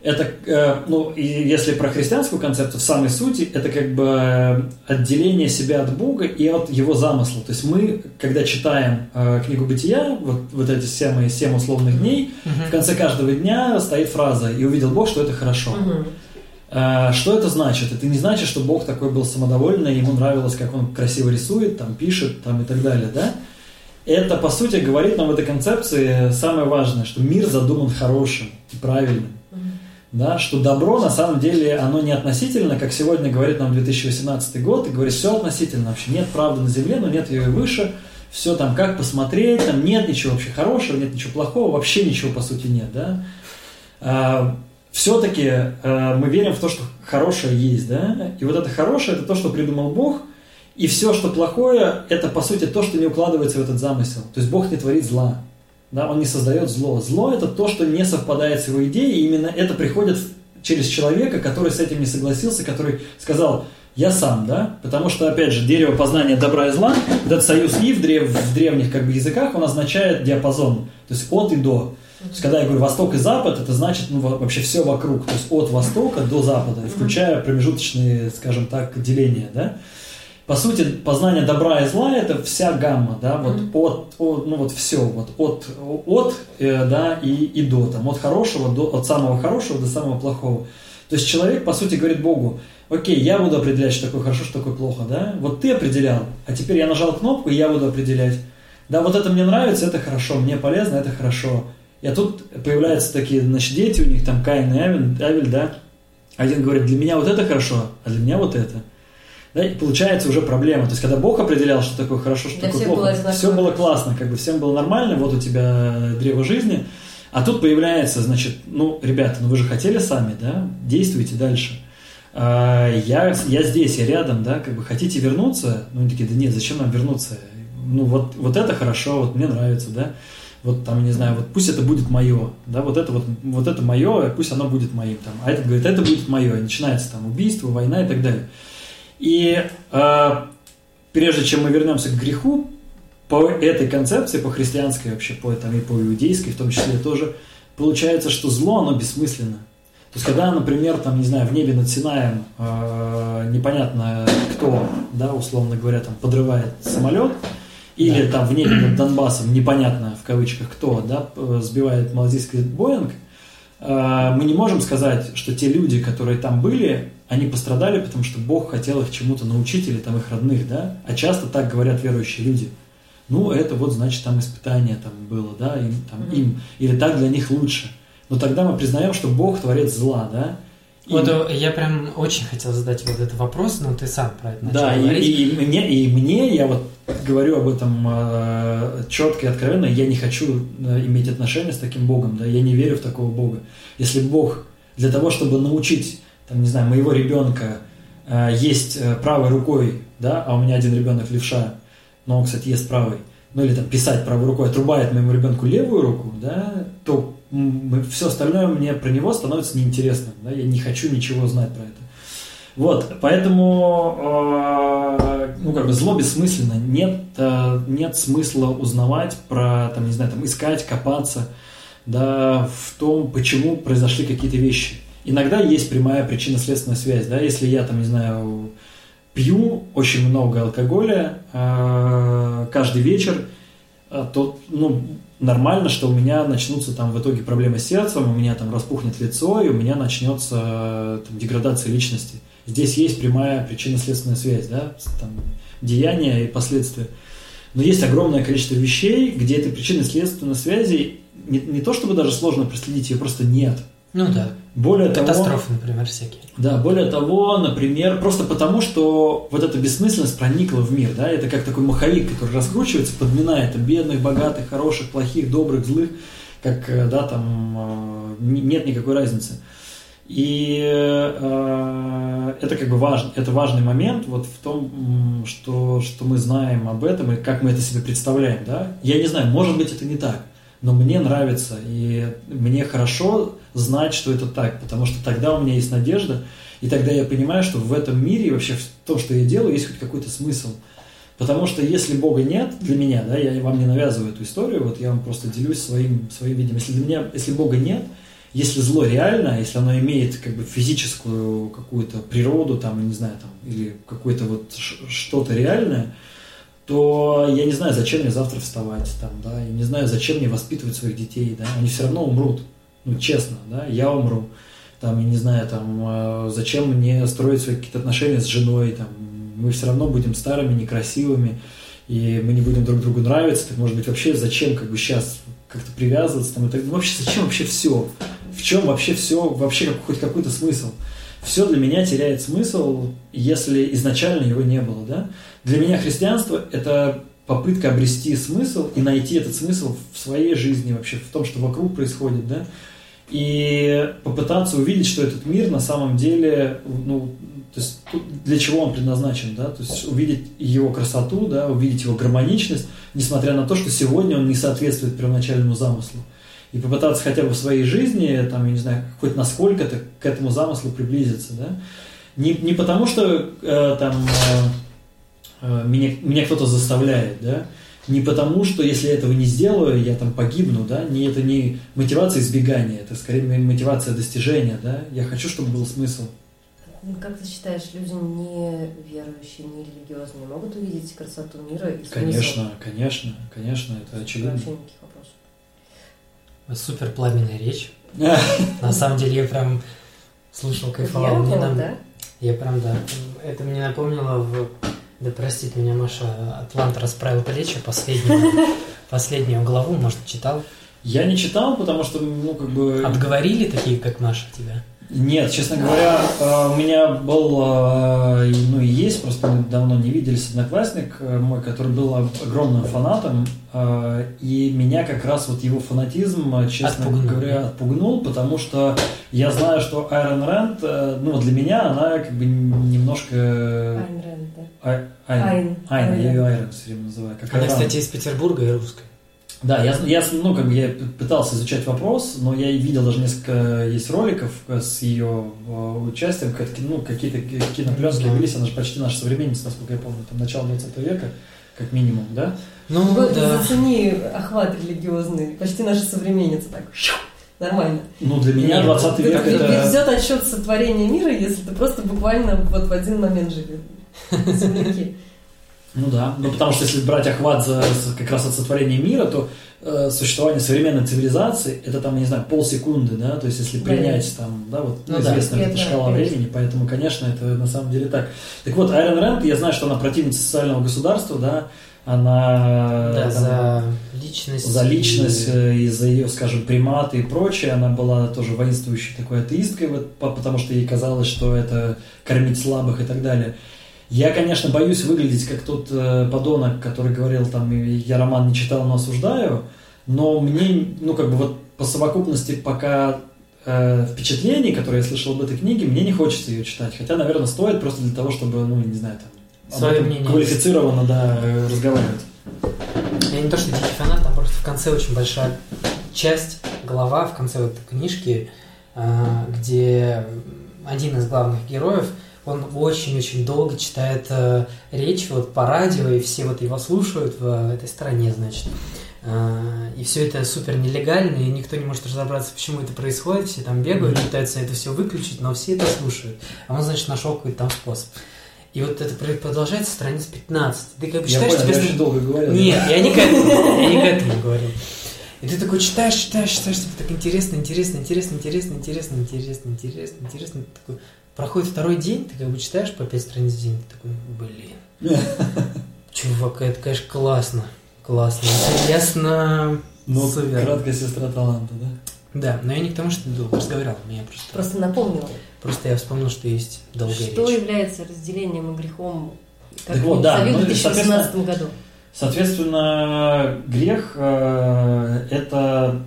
это, э, ну, и если про христианскую концепцию, в самой сути, это как бы отделение себя от Бога и от Его замысла. То есть мы, когда читаем э, книгу Бытия, вот, вот эти семь, семь условных дней, uh-huh. в конце каждого дня стоит фраза «И увидел Бог, что это хорошо». Uh-huh. Э, что это значит? Это не значит, что Бог такой был самодовольный, ему нравилось, как он красиво рисует, там, пишет там, и так далее, да? Это, по сути, говорит нам в этой концепции самое важное, что мир задуман хорошим и правильным. Да, что добро на самом деле оно не относительно, как сегодня говорит нам 2018 год, и говорит, все относительно вообще. Нет правды на земле, но нет ее и выше. Все там как посмотреть, там нет ничего вообще хорошего, нет ничего плохого, вообще ничего по сути нет. Да? Все-таки э, мы верим в то, что хорошее есть, да, и вот это хорошее это то, что придумал Бог, и все, что плохое, это по сути то, что не укладывается в этот замысел. То есть Бог не творит зла, да, Он не создает зло. Зло это то, что не совпадает с его идеей, и именно это приходит через человека, который с этим не согласился, который сказал, я сам, да, потому что, опять же, дерево познания добра и зла, этот союз И в, древ, в древних как бы языках, он означает диапазон, то есть от и до. То есть, когда я говорю восток и запад, это значит ну, вообще все вокруг, то есть от востока до запада, включая промежуточные, скажем так, деления, да. По сути, познание добра и зла это вся гамма, да, вот mm-hmm. от, от, ну вот все, вот от, от, э, да, и, и до, там, от хорошего до, от самого хорошего до самого плохого. То есть человек, по сути, говорит Богу, окей, я буду определять, что такое хорошо, что такое плохо, да, вот ты определял, а теперь я нажал кнопку, и я буду определять. Да, вот это мне нравится, это хорошо, мне полезно, это хорошо. И а тут появляются такие, значит, дети у них, там Каин и Авель, Авель, да. Один говорит, для меня вот это хорошо, а для меня вот это. Да, и получается уже проблема. То есть, когда Бог определял, что такое хорошо, что для такое плохо, было все было классно, как бы всем было нормально, вот у тебя древо жизни. А тут появляется, значит, ну, ребята, ну вы же хотели сами, да, действуйте дальше. А, я, я здесь, я рядом, да, как бы хотите вернуться? Ну, они такие, да нет, зачем нам вернуться? Ну, вот, вот это хорошо, вот мне нравится, да вот там, не знаю, вот пусть это будет мое, да, вот это вот, вот это мое, пусть оно будет моим, там, а этот говорит, это будет мое, и начинается там убийство, война и так далее. И э, прежде чем мы вернемся к греху, по этой концепции, по христианской вообще, по, там, и по иудейской в том числе тоже, получается, что зло, оно бессмысленно. То есть, когда, например, там, не знаю, в небе над Синаем э, непонятно кто, да, условно говоря, там подрывает самолет, или да. там в небе над Донбассом, непонятно в кавычках кто, да, сбивает малазийский Боинг, э, мы не можем сказать, что те люди, которые там были, они пострадали, потому что Бог хотел их чему-то научить или там их родных, да, а часто так говорят верующие люди. Ну, это вот значит там испытание там было, да, им, там, им, или так для них лучше. Но тогда мы признаем, что Бог творец зла, да, вот и... я прям очень хотел задать вот этот вопрос, но ты сам про это начал да, говорить. И, и, мне, и мне, я вот говорю об этом э, четко и откровенно, я не хочу э, иметь отношения с таким Богом, да, я не верю в такого Бога. Если Бог для того, чтобы научить, там, не знаю, моего ребенка э, есть э, правой рукой, да, а у меня один ребенок левша, но он, кстати, ест правой, ну или там писать правой рукой, отрубает моему ребенку левую руку, да, то все остальное мне про него становится неинтересным. Да? Я не хочу ничего знать про это. Вот, поэтому, э, ну, как бы зло бессмысленно. Нет, э, нет смысла узнавать про, там, не знаю, там, искать, копаться, да, в том, почему произошли какие-то вещи. Иногда есть прямая причинно-следственная связь, да, если я, там, не знаю, пью очень много алкоголя э, каждый вечер, э, то, ну, нормально, что у меня начнутся там в итоге проблемы с сердцем, у меня там распухнет лицо, и у меня начнется там, деградация личности. Здесь есть прямая причинно-следственная связь, да, там, деяния и последствия. Но есть огромное количество вещей, где этой причинно-следственной связи не, не то чтобы даже сложно проследить, ее просто нет. Ну да. Более Катастрофы, того, например, всякие. Да, более того, например, просто потому, что вот эта бессмысленность проникла в мир, да, это как такой маховик, который раскручивается, подминает там, бедных, богатых, хороших, плохих, добрых, злых, как, э, да, там э, нет никакой разницы. И э, это как бы важно, это важный момент вот в том, что, что мы знаем об этом и как мы это себе представляем, да. Я не знаю, может быть это не так, но мне нравится, и мне хорошо знать, что это так, потому что тогда у меня есть надежда, и тогда я понимаю, что в этом мире и вообще в том, что я делаю, есть хоть какой-то смысл. Потому что если Бога нет для меня, да, я вам не навязываю эту историю, вот я вам просто делюсь своим, своим видением. Если для меня, если Бога нет, если зло реально, если оно имеет как бы физическую какую-то природу, там, не знаю, там, или какое-то вот что-то реальное, то я не знаю, зачем мне завтра вставать, там, да, я не знаю, зачем мне воспитывать своих детей, да, они все равно умрут, ну, честно, да, я умру, там, я не знаю, там, э, зачем мне строить свои какие-то отношения с женой, там, мы все равно будем старыми, некрасивыми, и мы не будем друг другу нравиться, так может быть вообще зачем как бы сейчас как-то привязываться там и так ну, вообще зачем вообще все в чем вообще все вообще как, хоть какой-то смысл? Все для меня теряет смысл если изначально его не было да? Для меня христианство это попытка обрести смысл и найти этот смысл в своей жизни вообще в том что вокруг происходит да и попытаться увидеть, что этот мир на самом деле, ну, то есть для чего он предназначен, да, то есть увидеть его красоту, да, увидеть его гармоничность, несмотря на то, что сегодня он не соответствует первоначальному замыслу. И попытаться хотя бы в своей жизни, там, я не знаю, хоть насколько-то к этому замыслу приблизиться, да. Не, не потому, что э, там э, меня, меня кто-то заставляет, да, не потому, что если я этого не сделаю, я там погибну, да, не, это не мотивация избегания, это скорее мотивация достижения, да, я хочу, чтобы был смысл. Как ты считаешь, люди не верующие, не религиозные могут увидеть красоту мира и смысл? Конечно, конечно, конечно, это очевидно. Вообще никаких вопросов. Супер пламенная речь. <laughs> На самом деле я прям слушал, кайфовал. Мне нам... да? Я прям, да. Это мне напомнило в да простит меня Маша, Атлант расправил плечи, последнюю, <laughs> последнюю главу, может, читал? Я не читал, потому что, ну, как бы... Отговорили такие, как Маша, тебя? Нет, честно говоря, э, у меня был, э, ну и есть, просто мы давно не виделись, одноклассник э, мой, который был огромным фанатом, и меня как раз вот его фанатизм, честно отпугнул. говоря, отпугнул, потому что я знаю, что Айрон Рэнд, ну для меня она как бы немножко... Айн Да. Айн. Айн, я ее Айрон все время называю. Как она, кстати, из Петербурга и русская. Да, я, я, ну, как бы я пытался изучать вопрос, но я видел даже несколько есть роликов с ее э, участием, ну, какие-то кинопленки велись, она же почти наша современница, насколько я помню, там начало 20 века, как минимум, да? Ну, вот да. зацени охват религиозный, почти наша современница, так, нормально. Ну, для меня 20 век это... Ведет отсчет сотворения мира, если ты просто буквально вот в один момент живешь. Земляки. Ну да, ну потому что если брать охват за, как раз от сотворения мира, то э, существование современной цивилизации это там, не знаю, полсекунды, да, то есть если принять да. там, да, вот ну, известная да, шкала времени, поэтому, конечно, это на самом деле так. Так вот, Айрон Рэнд, я знаю, что она противница социального государства, да, она да, там, за личность, за личность и... Э, и за ее, скажем, приматы и прочее, она была тоже воинствующей такой атеисткой, вот, потому что ей казалось, что это кормить слабых и так далее. Я, конечно, боюсь выглядеть как тот э, подонок, который говорил там, я роман не читал, но осуждаю, но мне, ну, как бы вот по совокупности пока э, впечатлений, которые я слышал об этой книге, мне не хочется ее читать. Хотя, наверное, стоит просто для того, чтобы, ну, не знаю, там, Свое мнение квалифицированно, да, разговаривать. Я не то, что дикий фанат, там просто в конце очень большая часть, глава в конце вот книжки, э, где один из главных героев – он очень-очень долго читает э, речь вот по радио, и все вот его слушают в этой стране, значит. Э, и все это супер нелегально, и никто не может разобраться, почему это происходит. Все там бегают, пытаются это все выключить, но все это слушают. А он, значит, нашел какой-то там способ. И вот это продолжается страниц 15. Ты как бы я читаешь, понял, тебе... я долго говорил. Нет, я не к этому, я не к этому говорил. И ты такой читаешь, читаешь, читаешь, тебе так интересно, интересно, интересно, интересно, интересно, интересно, интересно, интересно. Ты такой, Проходит второй день, ты как бы читаешь по пять страниц в день, ты такой, блин. <laughs> Чувак, это, конечно, классно. Классно. Интересно. Ну, супер. краткая сестра таланта, да? Да, но я не к тому, что ты долго разговаривал, меня просто... Просто напомнила. Просто я вспомнил, что есть долгая Что речь. является разделением и грехом, как так вот, да, в 2018 ну, году? Соответственно, грех э, это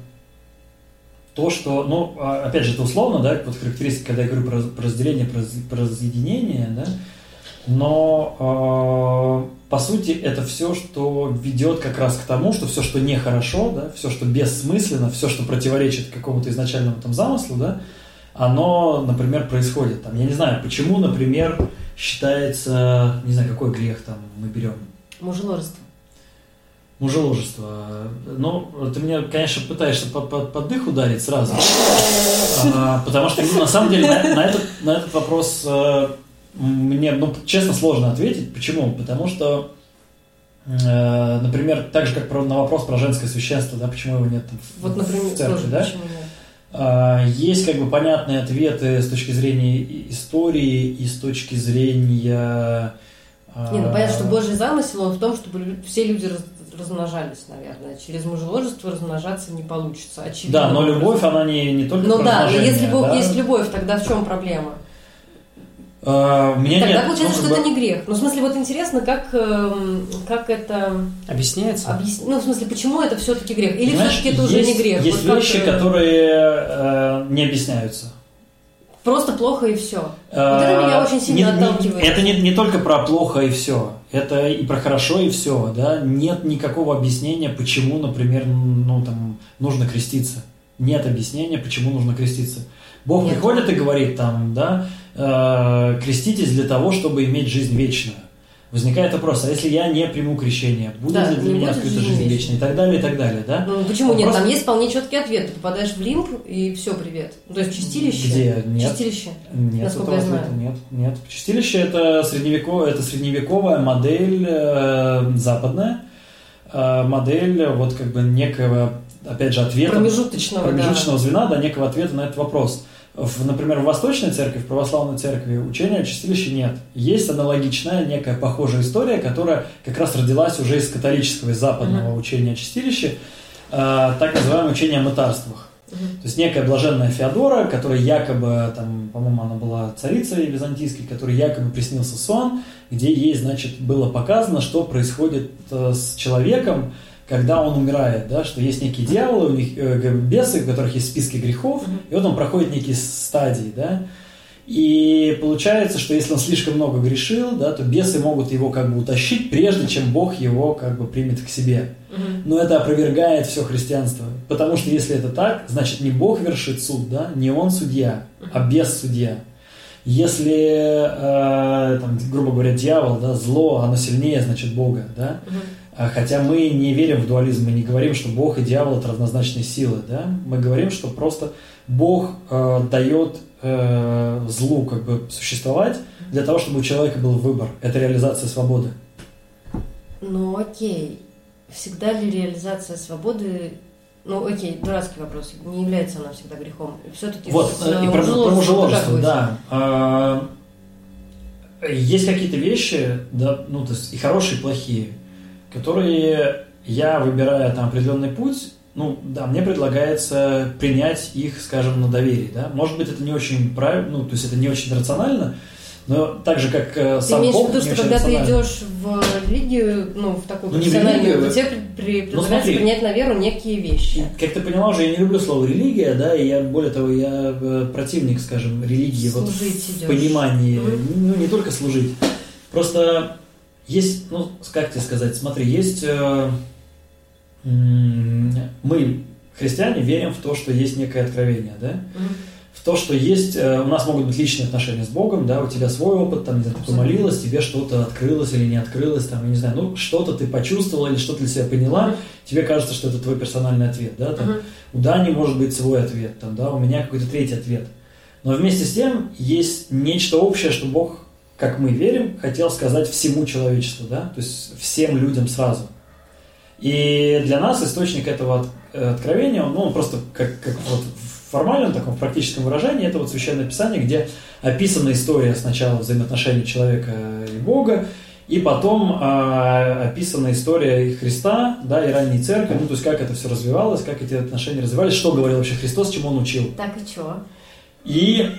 то, что, ну, а, опять же, это условно, да, вот характеристика, когда я говорю про, про разделение, про, про разъединение, да, но э, по сути, это все, что ведет как раз к тому, что все, что нехорошо, да, все, что бессмысленно, все, что противоречит какому-то изначальному там замыслу, да, оно, например, происходит. Там, я не знаю, почему, например, считается, не знаю, какой грех там мы берем. Мужеложество. Мужеложество. Ну, ты меня, конечно, пытаешься под, под, под дых ударить сразу. А, потому что, ну, на самом деле, на, на, этот, на этот вопрос э, мне, ну, честно, сложно ответить. Почему? Потому что, э, например, так же, как про, на вопрос про женское священство, да, почему его нет там, вот, например, в церкви, да? А, есть как бы понятные ответы с точки зрения истории и с точки зрения... Не, ну понятно, что Божий замысел, он в том, чтобы все люди размножались, наверное. Через мужеложество размножаться не получится, очевидно. Да, но любовь, она не, не только Ну да, но если Бог да? есть любовь, тогда в чем проблема? Uh, меня Тогда нет, получается, ну, что бы... это не грех. Ну, в смысле, вот интересно, как, эм, как это... Объясняется? Объяс... Ну, в смысле, почему это все-таки грех? Или все-таки это уже не грех? Есть вот вещи, как... которые э, не объясняются. Просто плохо и все. Вот это меня очень сильно не, отталкивает. Не, это не, не только про плохо и все. Это и про хорошо и все. Да? Нет никакого объяснения, почему, например, ну, там, нужно креститься. Нет объяснения, почему нужно креститься. Бог Нет. приходит и говорит там, да, э, креститесь для того, чтобы иметь жизнь вечную. Возникает вопрос, а если я не приму крещение, будет да, ли для меня открыта жизнь вечная и так далее, и так далее, да? Ну, почему Вопрос... нет? Там есть вполне четкий ответ. Ты попадаешь в лимб, и все, привет. То есть чистилище? Где? Нет. Чистилище? Нет, этого я знаю. нет, нет. Чистилище это средневековая, это средневековая модель э, западная, э, модель вот как бы некого, опять же, ответа. Промежуточного, Промежуточного да. звена, да, некого ответа на этот вопрос. В, например, в Восточной церкви, в православной церкви учения о чистилище нет. Есть аналогичная, некая похожая история, которая как раз родилась уже из католического, из западного uh-huh. учения о чистилище, э, так называемое учение о мытарствах. Uh-huh. То есть некая блаженная Феодора, которая якобы, там, по-моему, она была царицей византийской, которой якобы приснился сон, где ей, значит, было показано, что происходит э, с человеком, когда он умирает, да, что есть некие дьяволы, у них э, бесы, у которых есть списки грехов, mm-hmm. и вот он проходит некие стадии, да, и получается, что если он слишком много грешил, да, то бесы могут его как бы утащить, прежде чем Бог его как бы примет к себе. Mm-hmm. Но это опровергает все христианство, потому что если это так, значит не Бог вершит суд, да, не он судья, mm-hmm. а бес судья. Если, э, там, грубо говоря, дьявол, да, зло, оно сильнее, значит, Бога, да, mm-hmm хотя мы не верим в дуализм, мы не говорим, что Бог и дьявол это равнозначные силы, да? Мы говорим, что просто Бог э, дает э, злу как бы существовать для того, чтобы у человека был выбор. Это реализация свободы. Ну окей, всегда ли реализация свободы ну, окей, дурацкий вопрос. Не является она всегда грехом. Все-таки вот, с, э, и про, про мужеложество, да. А, есть какие-то вещи, да, ну, то есть и хорошие, и плохие которые я, выбирая там определенный путь, ну, да, мне предлагается принять их, скажем, на доверие, да. Может быть, это не очень правильно, ну, то есть это не очень рационально, но так же, как э, сам Ты имеешь в виду, что когда ты идешь в религию, ну, в такую ну, профессиональную, то тебе при, ну, предлагается ну, принять на веру некие вещи. Как ты поняла уже, я не люблю слово религия, да, и я, более того, я э, противник, скажем, религии служить вот идешь. в понимании, mm-hmm. ну, не только служить. Просто есть, ну, как тебе сказать, смотри, есть... Э, мы, христиане, верим в то, что есть некое откровение, да? Mm-hmm. В то, что есть... Э, у нас могут быть личные отношения с Богом, да, у тебя свой опыт, там, не знаю, ты помолилась, тебе что-то открылось или не открылось, там, я не знаю, ну, что-то ты почувствовала или что-то для себя поняла, mm-hmm. тебе кажется, что это твой персональный ответ, да, там, mm-hmm. у Дани может быть свой ответ, там, да, у меня какой-то третий ответ. Но вместе с тем есть нечто общее, что Бог как мы верим, хотел сказать всему человечеству, да, то есть всем людям сразу. И для нас источник этого откровения, ну, он просто как, как вот в формальном таком практическом выражении, это вот Священное Писание, где описана история сначала взаимоотношений человека и Бога, и потом э, описана история Христа, да, и ранней церкви, ну, то есть как это все развивалось, как эти отношения развивались, что говорил вообще Христос, чему он учил. Так и что? И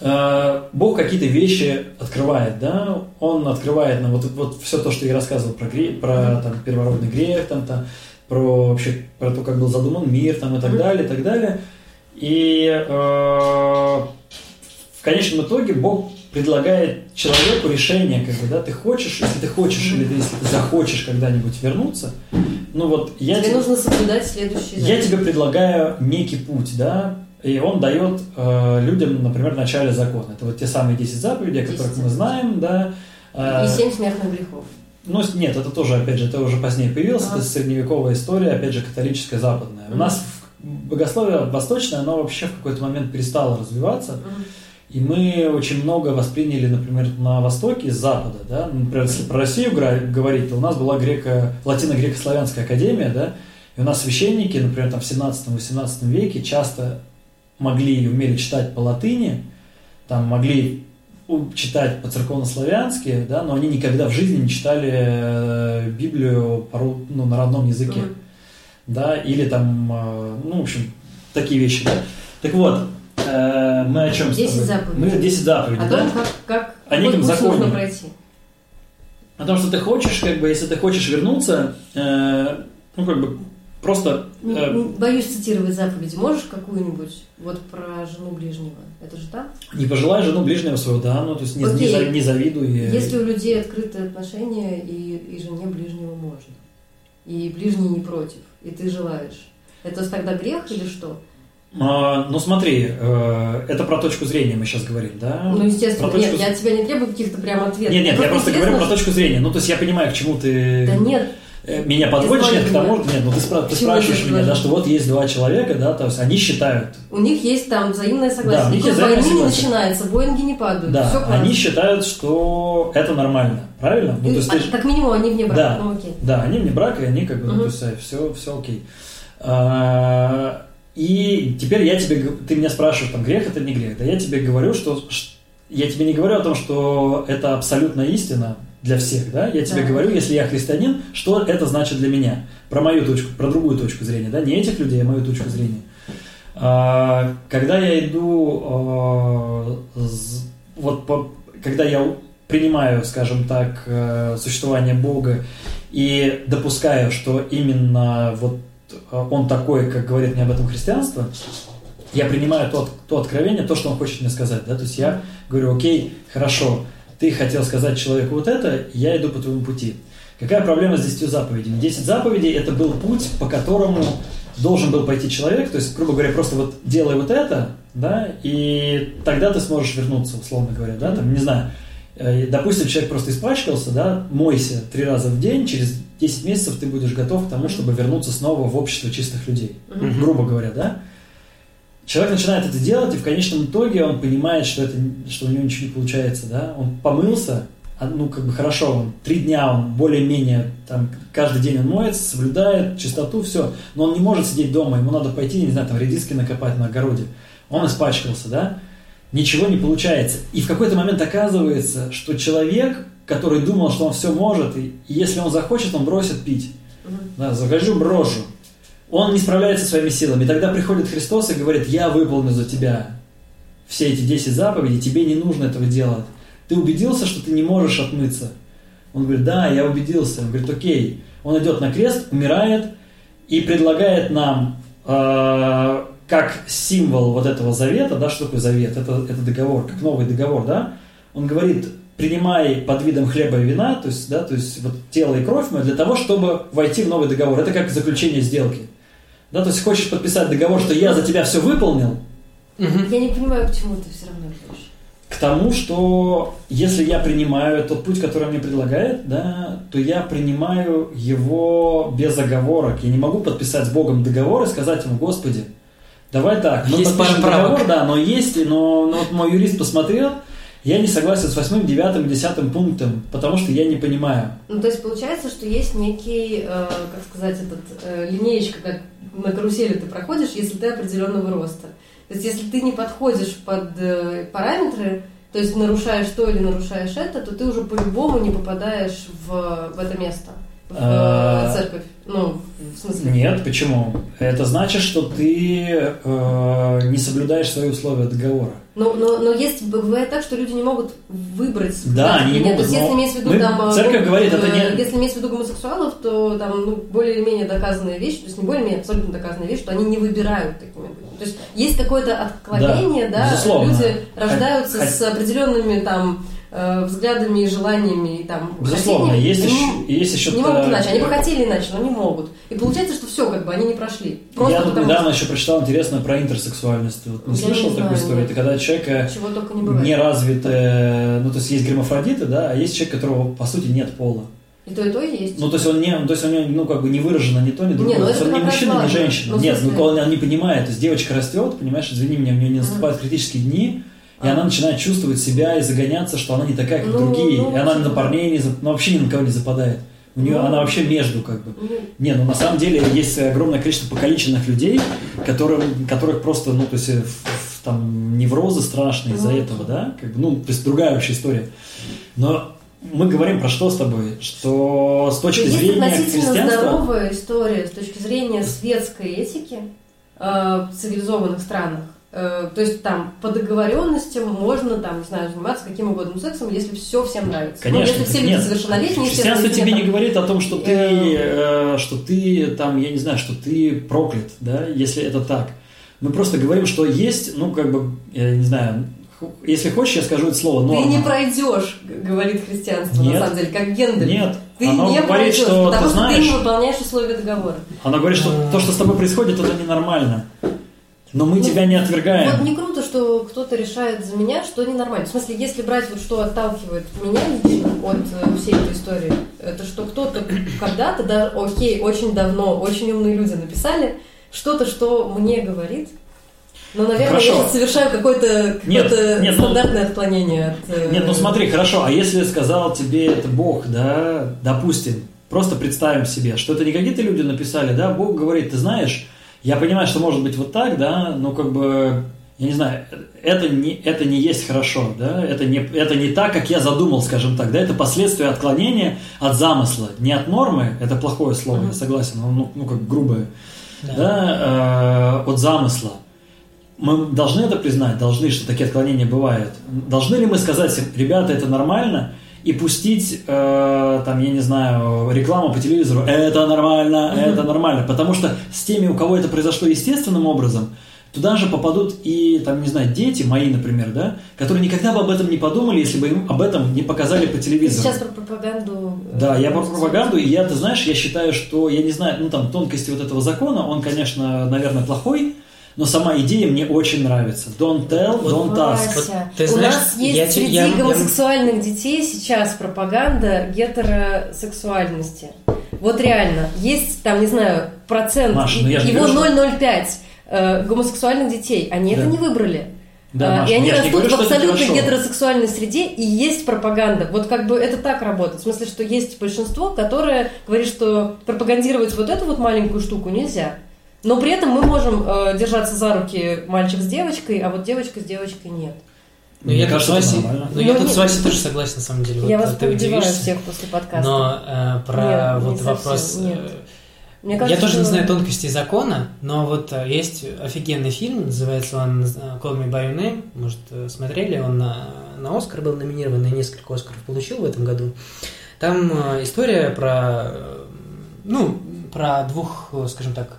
Бог какие-то вещи открывает, да, Он открывает нам вот, вот все то, что я рассказывал про, грех, про там, первородный грех, там, там, про вообще про то, как был задуман мир, там, и так далее, и так далее. И э, в конечном итоге Бог предлагает человеку решение, как бы, да, ты хочешь, если ты хочешь или если ты захочешь когда-нибудь вернуться, ну вот я тебе нужно соблюдать следующий Я тебе предлагаю некий путь, да, и он дает э, людям, например, в начале закона. Это вот те самые 10 заповедей, о которых 10. мы знаем, да. Э, и 7 смертных грехов. Ну, нет, это тоже, опять же, это уже позднее появилось, а. это средневековая история, опять же, католическая, западная. У нас богословие восточное, оно вообще в какой-то момент перестало развиваться. Mm-hmm. И мы очень много восприняли, например, на Востоке с Запада, да, например, если про Россию говорить, то у нас была греко, латино-греко-славянская академия, да, и у нас священники, например, там в 17-18 веке часто могли и умели читать по латыни, там могли читать по-церковно-славянски, да, но они никогда в жизни не читали э, Библию по, ну, на родном языке. Mm-hmm. Да, или там, э, ну, в общем, такие вещи, да. Так вот, э, мы о чем 10 заповедей. Мы 10 заповедей, О том, как, как о неком законе. пройти. О том, что ты хочешь, как бы, если ты хочешь вернуться, э, ну, как бы, Просто... Э, Боюсь цитировать заповеди. Можешь какую-нибудь вот про жену ближнего? Это же так? Не пожелай жену ближнего своего, да, ну то есть не, не, не завидуй. Если у людей открытые отношения, и, и жене ближнего можно, и ближний не против, и ты желаешь, это тогда грех или что? А, ну смотри, э, это про точку зрения мы сейчас говорим, да? Ну, естественно, про нет, точку... я тебя не требую каких-то прям ответов. Нет, нет, я просто говорю про точку зрения. Ну, то есть я понимаю, к чему ты... Да нет, Э, меня подводишь, нет, к тому, нет, ну ты, спра- ты спрашиваешь меня, да, что вот есть два человека, да, то есть они считают. У них есть там взаимное согласие. Да, у них есть войны не начинается, Боинги не падают. Да, все они считают, что это нормально, правильно? Ну, то есть, а, ты... Как минимум они вне брака, да, ну окей. Да, они вне брака, и они как бы, угу. ну, то есть все, все окей. А, и теперь я тебе, ты меня спрашиваешь, там, грех это не грех, да, я тебе говорю, что, я тебе не говорю о том, что это абсолютная истина, для всех, да? Я тебе да. говорю, если я христианин, что это значит для меня? Про мою точку, про другую точку зрения, да? Не этих людей, а мою точку зрения. А, когда я иду, а, вот по, когда я принимаю, скажем так, э, существование Бога и допускаю, что именно вот он такой, как говорит мне об этом христианство, я принимаю то, то откровение, то, что он хочет мне сказать, да, то есть я говорю, окей, хорошо, ты хотел сказать человеку вот это, я иду по твоему пути. Какая проблема с десятью заповедями? Десять заповедей – это был путь, по которому должен был пойти человек, то есть, грубо говоря, просто вот делай вот это, да, и тогда ты сможешь вернуться, условно говоря, да, там, не знаю, э, допустим, человек просто испачкался, да, мойся три раза в день, через 10 месяцев ты будешь готов к тому, чтобы вернуться снова в общество чистых людей, mm-hmm. грубо говоря, да. Человек начинает это делать, и в конечном итоге он понимает, что, это, что у него ничего не получается, да, он помылся, а, ну, как бы хорошо, он три дня, он более-менее, там, каждый день он моется, соблюдает чистоту, все, но он не может сидеть дома, ему надо пойти, не знаю, там, редиски накопать на огороде. Он испачкался, да, ничего не получается. И в какой-то момент оказывается, что человек, который думал, что он все может, и, и если он захочет, он бросит пить. Да, захожу, брошу он не справляется своими силами. И тогда приходит Христос и говорит, я выполню за тебя все эти 10 заповедей, тебе не нужно этого делать. Ты убедился, что ты не можешь отмыться? Он говорит, да, я убедился. Он говорит, окей. Он идет на крест, умирает и предлагает нам э, как символ вот этого завета, да, что такое завет? Это, это договор, как новый договор, да? Он говорит, принимай под видом хлеба и вина, то есть, да, то есть вот тело и кровь мы для того, чтобы войти в новый договор. Это как заключение сделки. Да, то есть хочешь подписать договор, что я за тебя все выполнил. Я не понимаю, почему ты все равно ждешь. К тому, что если я принимаю тот путь, который мне предлагает, да, то я принимаю его без оговорок. Я не могу подписать с Богом договор и сказать ему, Господи, давай так, мы есть подпишем договор, да, но есть, но, но вот мой юрист посмотрел, я не согласен с восьмым, девятым, десятым пунктом, потому что я не понимаю. Ну, то есть получается, что есть некий, э, как сказать, этот э, линеечка, как на карусели ты проходишь, если ты определенного роста. То есть если ты не подходишь под э, параметры, то есть нарушаешь то или нарушаешь это, то ты уже по-любому не попадаешь в, в это место. В А, э, церковь? Ну, в смысле? Нет, почему? Это значит, что ты э, не соблюдаешь свои условия договора. Но, но, но есть, бывает так, что люди не могут выбрать. Да, они не. То могут, если имеется в виду мы- там... э, церковь гом- говорит, это э, не- Если имеется в виду гомосексуалов, то там, ну, более-менее доказанная вещь, то есть не более-менее, абсолютно доказанная вещь, что они не выбирают такими. То есть есть какое-то отклонение, Да, да, безусловно. люди рождаются Хот- с определенными там э, взглядами и желаниями и там Безусловно, хотениями, есть еще, есть еще не могут иначе. Они бы хотели иначе, но не могут. И получается, что все, как бы, они не прошли. Просто Я тут недавно еще прочитал интересное про интерсексуальность. Ты вот не Я слышал не такую знаю, историю? нет. Это когда человека что чего только не бывает. не развитые, ну то есть есть гермафродиты, да, а есть человек, которого по сути нет пола. И то, и то есть. Ну то есть он не, то есть у него ну как бы не выражено ни то, ни другое. Не, ну То есть он не мужчина, не женщина. Ну, Нет, ну он, он не понимает. То есть девочка растет, понимаешь, извини меня, у нее не наступают критические дни. И А. она начинает чувствовать себя и загоняться, что она не такая, как Ну, другие. ну, и она на парней не, ну, вообще ни на кого не западает. У нее Ну. она вообще между как бы. Ну, Не, ну на самом деле есть огромное количество покалеченных людей, которым, которых просто, ну, то есть, э, там неврозы страшные из-за Ну. этого, да? Как бы, ну, то есть другая вообще история. Но мы говорим про что с тобой? Что с точки Есть зрения относительно христианства... здоровая история с точки зрения светской этики э, в цивилизованных странах. Э, то есть там по договоренностям можно там, не знаю, заниматься каким угодно сексом, если все всем нравится. Конечно, ну, если все нет. люди совершеннолетние, Христианство тебе если не говорит о том, что ты, Э. э, что ты там, я не знаю, что ты проклят, да, если это так. Мы просто говорим, что есть, ну, как бы, я не знаю, если хочешь, я скажу это слово, там, норма. Ты не пройдешь, говорит христианство, Нет. на самом деле, как Гендель. Нет, Ты оно не говорит, пройдешь, что потому ты что знаешь, ты не выполняешь условия договора. Она говорит, что А. то, что с тобой происходит, это ненормально. Но мы Ну, тебя не отвергаем. Вот не круто, что кто-то решает за меня, что ненормально. В смысле, если брать вот что отталкивает меня лично от э, всей этой истории, это что кто-то когда-то, да, окей, очень давно, очень умные люди написали что-то, что мне говорит, но, наверное, я Хорошо. сейчас совершаю какое-то Нет, какое-то нет, ну- стандартное отклонение от... э, Нет, ну смотри, хорошо, а если сказал тебе это Бог, да, допустим, просто представим себе, что это не какие-то люди написали, да, Бог говорит, ты знаешь, я понимаю, что может быть вот так, да, но как бы, я не знаю, это не, это не есть хорошо, да, это не, это не так, как я задумал, скажем так, да, это последствия отклонения от замысла, не от нормы, это плохое слово, я согласен, ну, ну как грубое, Да. да, э, от замысла. Мы должны это признать, должны, что такие отклонения бывают. Должны ли мы сказать, ребята, это нормально, и пустить, э, там, я не знаю, рекламу по телевизору, это нормально, это нормально. Потому что с теми, у кого это произошло естественным образом, туда же попадут и, там, не знаю, дети мои, например, да, которые никогда бы об этом не подумали, если бы им об этом не показали по Ты телевизору. сейчас про пропаганду... э, Да, я про пропагаду, и я, ты знаешь, я считаю, что, я не знаю, ну там тонкости вот этого закона, он, конечно, наверное, плохой, но сама идея мне очень нравится. Don't tell, don't ask. Вот ты у знаешь, нас есть я среди я- я- гомосексуальных детей сейчас пропаганда гетеросексуальности. Вот реально, есть там, не знаю, процент, Маша, ну я его говорю, что- 0,05 э, гомосексуальных детей, они Да. это не выбрали. Да, А, Маша, и они я растут говорю, в абсолютно гетеросексуальной среде, и есть пропаганда. Вот как бы это так работает. В смысле, что есть большинство, которое говорит, что пропагандировать вот эту вот маленькую штуку нельзя. Но при этом мы можем э, держаться за руки мальчик с девочкой, а вот девочка с девочкой нет. Ну, Мне я тут кажется, с это Васей, нормально. ну, я Ну, тут нет. с Васей тоже согласен, на самом деле. Я Вот, вас удивишься. всех после подкаста. Но э, про Нет, не вот совсем, вопрос... нет. э, Мне я кажется, тоже не что- знаю тонкостей закона, но вот э, есть офигенный фильм, называется он э, Call Me By Your Name, может, смотрели, он на, на Оскар был номинирован, и несколько Оскаров получил в этом году. Там история про, ну, про двух, скажем так,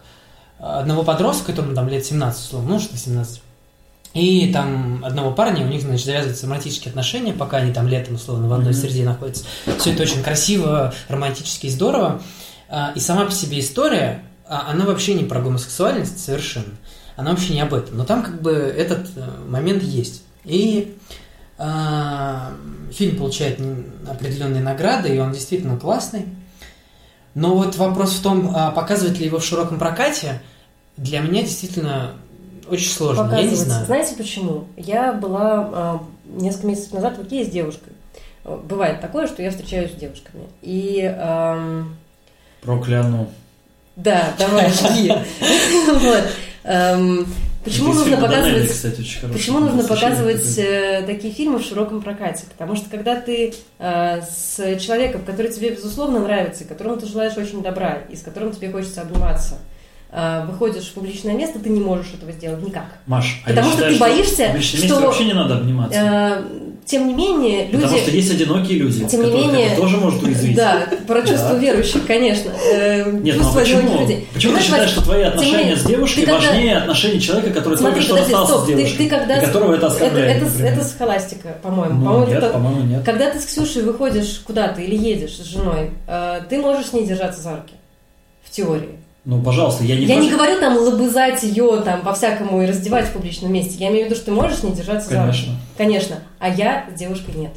одного подростка, которому там лет 17, условно, ну, что 17, и там одного парня, у них, значит, завязываются романтические отношения, пока они там летом, условно, в одной Мгм. среде находятся. Все это очень красиво, романтически и здорово. А, И сама по себе история, а, она вообще не про гомосексуальность совершенно. Она вообще не об этом. Но там как бы этот э, момент есть. И а, фильм получает определенные награды, и он действительно классный. Но вот вопрос в том, а показывать ли его в широком прокате, для меня действительно очень сложно. Я не знаю. Знаете почему? Я была а, несколько месяцев назад в Икее с девушкой. Э, Бывает такое, что я встречаюсь с девушками. И ам, Прокляну. Да, давай, жги. <laughs> Почему нужно показывать кстати, очень Почему нужно показывать э, такие фильмы в широком прокате? Потому что когда ты э, с человеком, который тебе безусловно нравится, которому ты желаешь очень добра, и с которым тебе хочется обниматься, э, выходишь в публичное место, ты не можешь этого сделать никак. Маш, а Потому я что считаю, ты боишься, месте что- вообще не надо обниматься. Э, тем не менее, люди... Потому что есть одинокие люди, Тем не менее- это тоже может уязвить. Да, про чувство Да. верующих, конечно. Э, Нет, ну а почему? людей. Почему ты считаешь, что твои не отношения с девушкой когда- важнее отношений человека, который Смотри, только что подожди, расстался стоп, с девушкой, ты когда... и которого это оскорбляет, это, схоластика, по-моему. Ну, по-моему, нет, это- по-моему, нет. Когда ты с Ксюшей выходишь куда-то или едешь с женой, э, ты можешь с ней держаться за руки. В теории. Ну, пожалуйста, я не Я не против. говорю там лобызать ее там по-всякому и раздевать в публичном месте. Я имею в виду, что ты можешь с ней держаться за руки. Конечно. Конечно. А я с девушкой нет.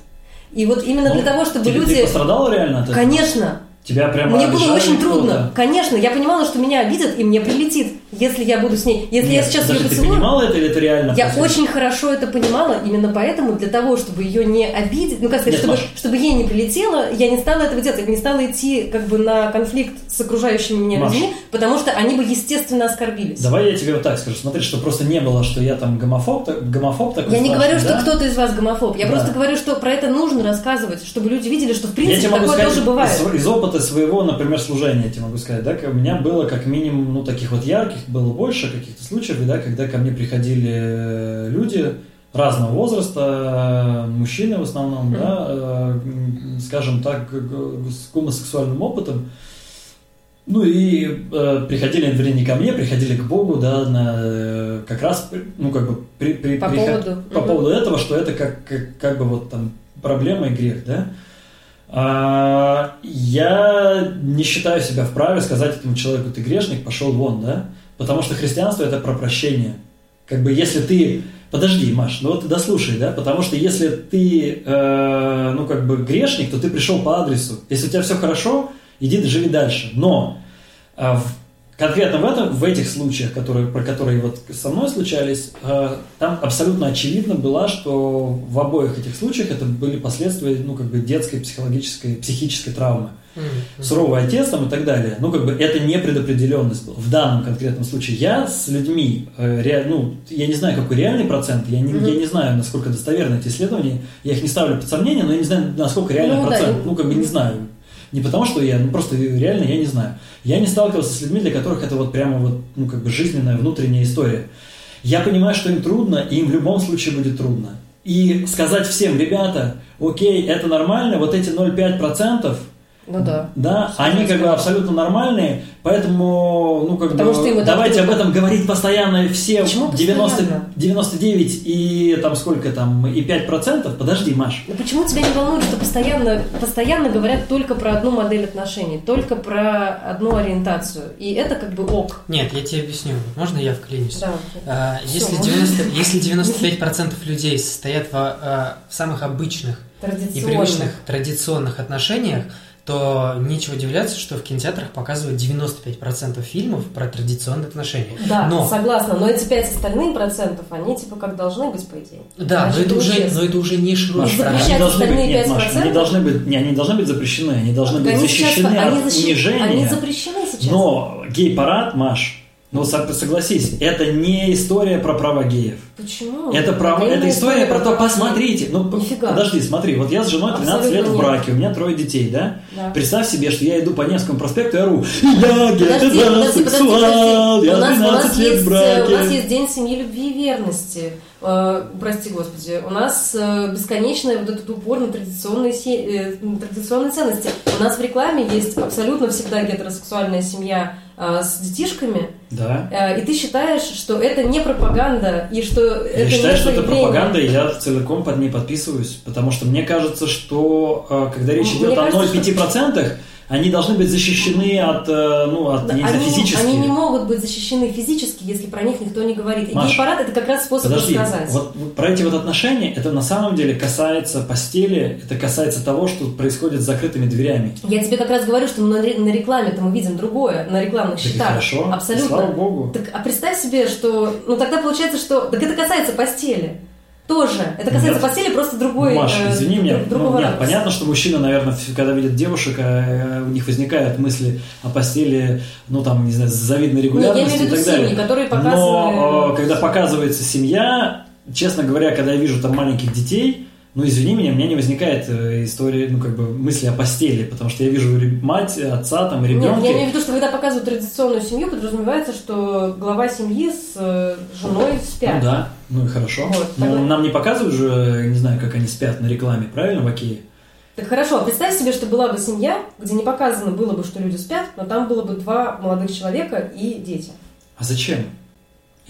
И вот именно Ну, для того, чтобы тебе- люди... Ты пострадала реально от этого? Конечно. Тебя прямо Мне было очень трудно. Конечно, я понимала, что меня обидят, и мне прилетит, если я буду с ней. Если я Нет, сейчас подожди, ее ты поцелую. понимала это или это реально? Я происходит? очень хорошо это понимала, именно поэтому для того, чтобы ее не обидеть, ну как сказать, Нет, чтобы, Маш. чтобы ей не прилетело, я не стала этого делать, я не стала идти как бы на конфликт с окружающими меня Маш. людьми, потому что они бы естественно оскорбились. Давай я тебе вот так скажу. Смотри, что просто не было, что я там гомофоб, гомофоб такой Я не говорю, что да? кто-то из вас гомофоб. Я Да. просто говорю, что про это нужно рассказывать, чтобы люди видели, что в Я принципе такое сказать тоже бывает. Из, из опыта своего, например, служения, я тебе могу сказать, да, у меня было как минимум, ну, таких вот ярких, было больше каких-то случаев, да, когда ко мне приходили э, люди разного возраста, э, мужчины в основном, да, э, скажем так, с гомосексуальным опытом, ну и э, приходили, вернее, не ко мне, приходили к Богу, да, на, как раз, ну, как бы, при, при- По приход- поводу. по Мгм. поводу этого, что это как, как, как бы вот там проблема и грех, да. А, я не считаю себя вправе сказать этому человеку, ты грешник, пошел вон, да, потому что христианство это про прощение. Как бы если ты, подожди, Маш, ну вот дослушай, да, потому что если ты, э, ну как бы грешник, то ты пришел по адресу. Если у тебя все хорошо, иди живи дальше. Но а, в- конкретно в, этом, в этих случаях, которые, про которые вот со мной случались, э, там абсолютно очевидно было, что в обоих этих случаях это были последствия, ну, как бы детской психологической, психической травмы. Мгм. Суровый отец там и так далее. Ну, как бы это не предопределенность была. В данном конкретном случае я с людьми, э, ре- ну, я не знаю, какой реальный процент, я не, Мгм. я не знаю, насколько достоверны эти исследования, я их не ставлю под сомнение, но я не знаю, насколько реальный Ну, процент. ну, как бы не знаю. Не потому, что я, ну просто реально я не знаю. Я не сталкивался с людьми, для которых это вот прямо вот, ну как бы жизненная внутренняя история. Я понимаю, что им трудно, и им в любом случае будет трудно. И сказать всем, ребята, окей, это нормально, вот эти 0,5%, Ну да. да, Что они как бы абсолютно нормальные, поэтому, ну как Потому бы, что им давайте об этом говорить постоянно все Почему 90, постоянно? 99 и там сколько там, и 5%, подожди, Маш, Но почему тебя не волнует, что постоянно, постоянно говорят только про одну модель отношений, только про одну ориентацию? И это как бы ок. Нет, я тебе объясню. Можно я вклинюсь? Да. А, Если, можно. 90, если <laughs> 95% людей состоят в, а, в самых обычных и привычных традиционных отношениях, то нечего удивляться, что в кинотеатрах показывают 95% фильмов про традиционные отношения. Да, Но- согласна. Но эти пять остальных процентов, они типа как должны быть, по идее. Да, но это, уже, но это уже не широкий запрещать они должны быть, остальные нет, Маш, 5%? они должны быть, не, они должны быть запрещены, они должны быть они сейчас- защищены они от защи- унижения. Они запрещены сейчас. Но гей-парад, Маш, ну со- согласись, это не история про права геев. Почему? Это, про, именно это история про то, права посмотрите. Ну, Нифига. подожди, смотри, вот я с женой 13 Абсолютно лет в нет. браке, у меня трое детей, да? Да. Представь себе, что я иду по Невскому проспекту и ору, я гетеросексуал, я У нас, у, нас 12 лет есть, в э, у нас браке. есть День семьи, любви и верности. Э, прости, Господи. У нас э, бесконечный вот этот упор на традиционные, э, традиционные ценности. У нас в рекламе есть абсолютно всегда гетеросексуальная семья с детишками. Да. Э, и ты считаешь, что это не пропаганда и что Я это считаю, не что это пропаганда, и я целиком под ней подписываюсь, потому что мне кажется, что э, когда речь Мне идет о кажется, 0,5%, они должны быть защищены от, э, ну, от, Да, я не знаю, они, физически. они не могут быть защищены физически, если про них никто не говорит. И Маш, гей-парад это как раз способ Подожди, рассказать. вот, вот про эти вот отношения, это на самом деле касается постели, это касается того, что происходит с закрытыми дверями. Я тебе как раз говорю, что на, на рекламе-то мы видим другое, на рекламных Так счетах. хорошо, Абсолютно. слава богу. Так, а представь себе, что... Ну, тогда получается, что... Так это касается постели. Тоже. Это касается Нет. постели, просто другой. Маш, э, извини меня, друг- ну, другого нет, понятно, что мужчина, наверное, когда видит девушек, э, у них возникают мысли о постели, ну там, не знаю, с завидной Нет, я регулярностью имею и так далее. семьи, которые Но показаны. э, когда показывается семья, честно говоря, когда я вижу там маленьких детей, ну извини меня, у меня не возникает э, истории, ну как бы мысли о постели, потому что я вижу мать, отца, там, Нет, ребенка. я имею в виду, что когда показывают традиционную семью, подразумевается, что глава семьи с э, женой спят. Ну да, ну и хорошо. Вот, Но тогда- нам не показывают же, не знаю, как они спят на рекламе, правильно, в Окее? Так хорошо, представь себе, что была бы семья, где не показано было бы, что люди спят, но там было бы два молодых человека и дети. А зачем?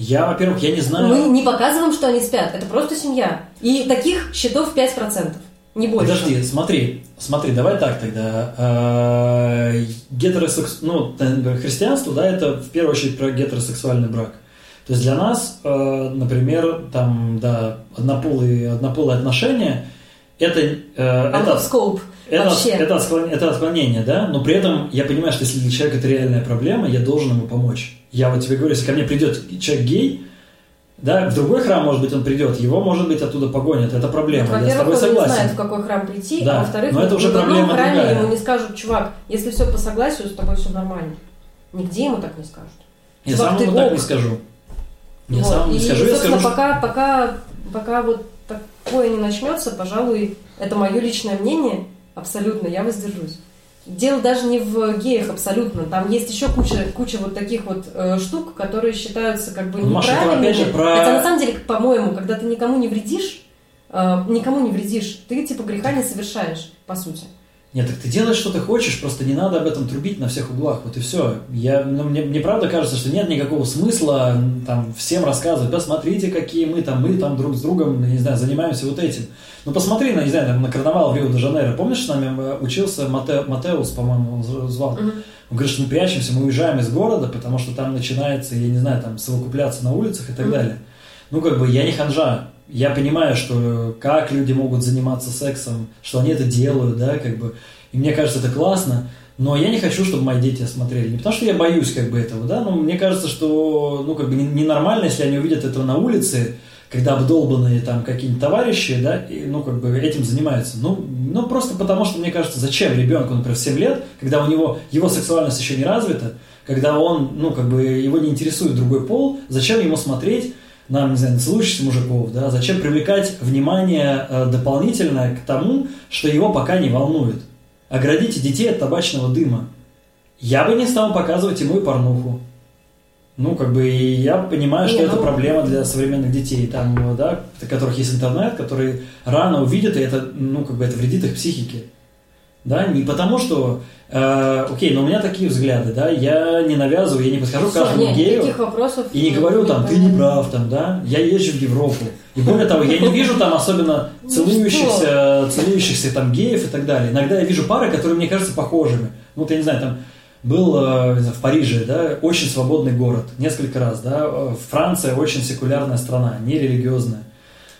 Я, во-первых, я не знаю... Мы не показываем, что они спят, это просто семья. И таких счетов 5%, не больше. Подожди, смотри, смотри, давай так тогда. Э, Гетеросекс... Ну, христианство, да, это в первую очередь про гетеросексуальный брак. То есть для нас, э, например, там, да, однополые, однополые отношения, это, э, Out это, of scope. Это, вообще. это, отклон- это отклонение, да, но при этом я понимаю, что если для человека это реальная проблема, я должен ему помочь. Я вот тебе говорю, если ко мне придет человек гей, да, в другой храм, может быть, он придет, его, может быть, оттуда погонят, это проблема, я с тобой он не согласен. знает, в какой храм прийти, Да, а во-вторых, но это уже в одном проблема храме другая. ему не скажут, чувак, если все по согласию, с тобой все нормально. Нигде ему так не скажут. Я Чувак, сам ему так не скажу. Я Вот. сам не И, скажу, я скажу, пока, пока, пока вот такое не начнется, пожалуй, это мое личное мнение, абсолютно, я воздержусь. Дело даже не в геях абсолютно. Там есть еще куча, куча вот таких вот э, штук, которые считаются как бы Ну, Маша, неправильными. опять же про- Хотя на самом деле, по-моему, когда ты никому не вредишь, э, никому не вредишь, ты типа греха не совершаешь, по сути. Нет, так ты делаешь, что ты хочешь, просто не надо об этом трубить на всех углах, вот и все. Я, ну, мне, мне правда кажется, что нет никакого смысла там всем рассказывать, посмотрите, какие мы там, мы там друг с другом, не знаю, занимаемся вот этим. Ну посмотри, на, не знаю, там, на карнавал в Рио-де-Жанейро, помнишь, с нами учился Мате- Матеус, по-моему, он звал? Он говорит, что мы прячемся, мы уезжаем из города, потому что там начинается, я не знаю, там совокупляться на улицах и так далее. Ну, как бы, я не ханжа. Я понимаю, что как люди могут заниматься сексом, что они это делают, да, как бы. И мне кажется, это классно. Но я не хочу, чтобы мои дети смотрели. Не потому, что я боюсь как бы этого, да, но мне кажется, что, ну, как бы не- ненормально, если они увидят это на улице, когда обдолбанные там какие-нибудь товарищи, да, и, ну, как бы этим занимаются. Ну, ну, просто потому, что, мне кажется, зачем ребенку, например, в 7 лет, когда у него, его сексуальность еще не развита, когда он, ну, как бы его не интересует другой пол, зачем ему смотреть на, не знаю, на целующихся мужиков, да, зачем привлекать внимание э, дополнительное к тому, что его пока не волнует. Оградите детей от табачного дыма. Я бы не стал показывать ему и порнуху. Ну, как бы, и я понимаю, что Не, это ну- проблема для современных детей, там, да, у которых есть интернет, которые рано увидят, и это, ну, как бы, это вредит их психике. Да, не потому что, э, окей, но у меня такие взгляды, да, я не навязываю, я не подхожу к Всё, каждому нет, гею вопросов. и не говорю там, ты не прав, там, да, я езжу в Европу. И более того, я не вижу там особенно <laughs> Ну целующихся, целующихся там геев и так далее. Иногда я вижу пары, которые мне кажутся похожими. Ну, вот я не знаю, там был э, в Париже, да, очень свободный город, несколько раз, да, э, Франция очень секулярная страна, нерелигиозная.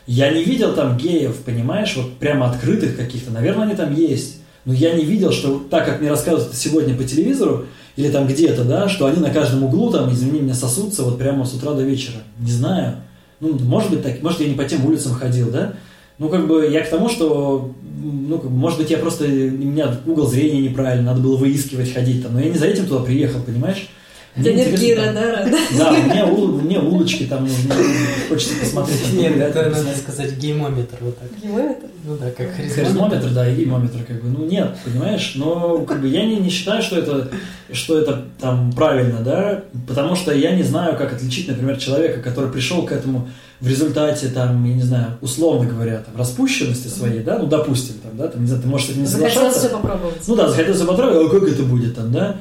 Я не видел там геев, понимаешь, вот прямо открытых каких-то, наверное, они там есть. Но я не видел, что так, как мне рассказывают сегодня по телевизору, или там где-то, да, что они на каждом углу, там, извини меня, сосутся вот прямо с утра до вечера. Не знаю. Ну, может быть, так, может, я не по тем улицам ходил, да? Ну, как бы, я к тому, что, ну, как бы, может быть, я просто, у меня угол зрения неправильный, надо было выискивать, ходить там, но я не за этим туда приехал, понимаешь? Там- да, да. Да, мне, ул- мне улочки там нужны, хочется посмотреть. Нет, это надо сказать геймометр вот так. Геометр. Ну да, как харизмометр. Харизмометр, да, и геймометр, как бы, ну нет, понимаешь, но как бы я не, не считаю, что это, что это там правильно, да, потому что я не знаю, как отличить, например, человека, который пришел к этому в результате, там, я не знаю, условно говоря, там, распущенности своей, да, ну, допустим, там, да, там, не знаю, ты можешь с этим не Захотелось соглашаться. все попробовать. Ну да, захотелось попробовать, а как это будет там, да?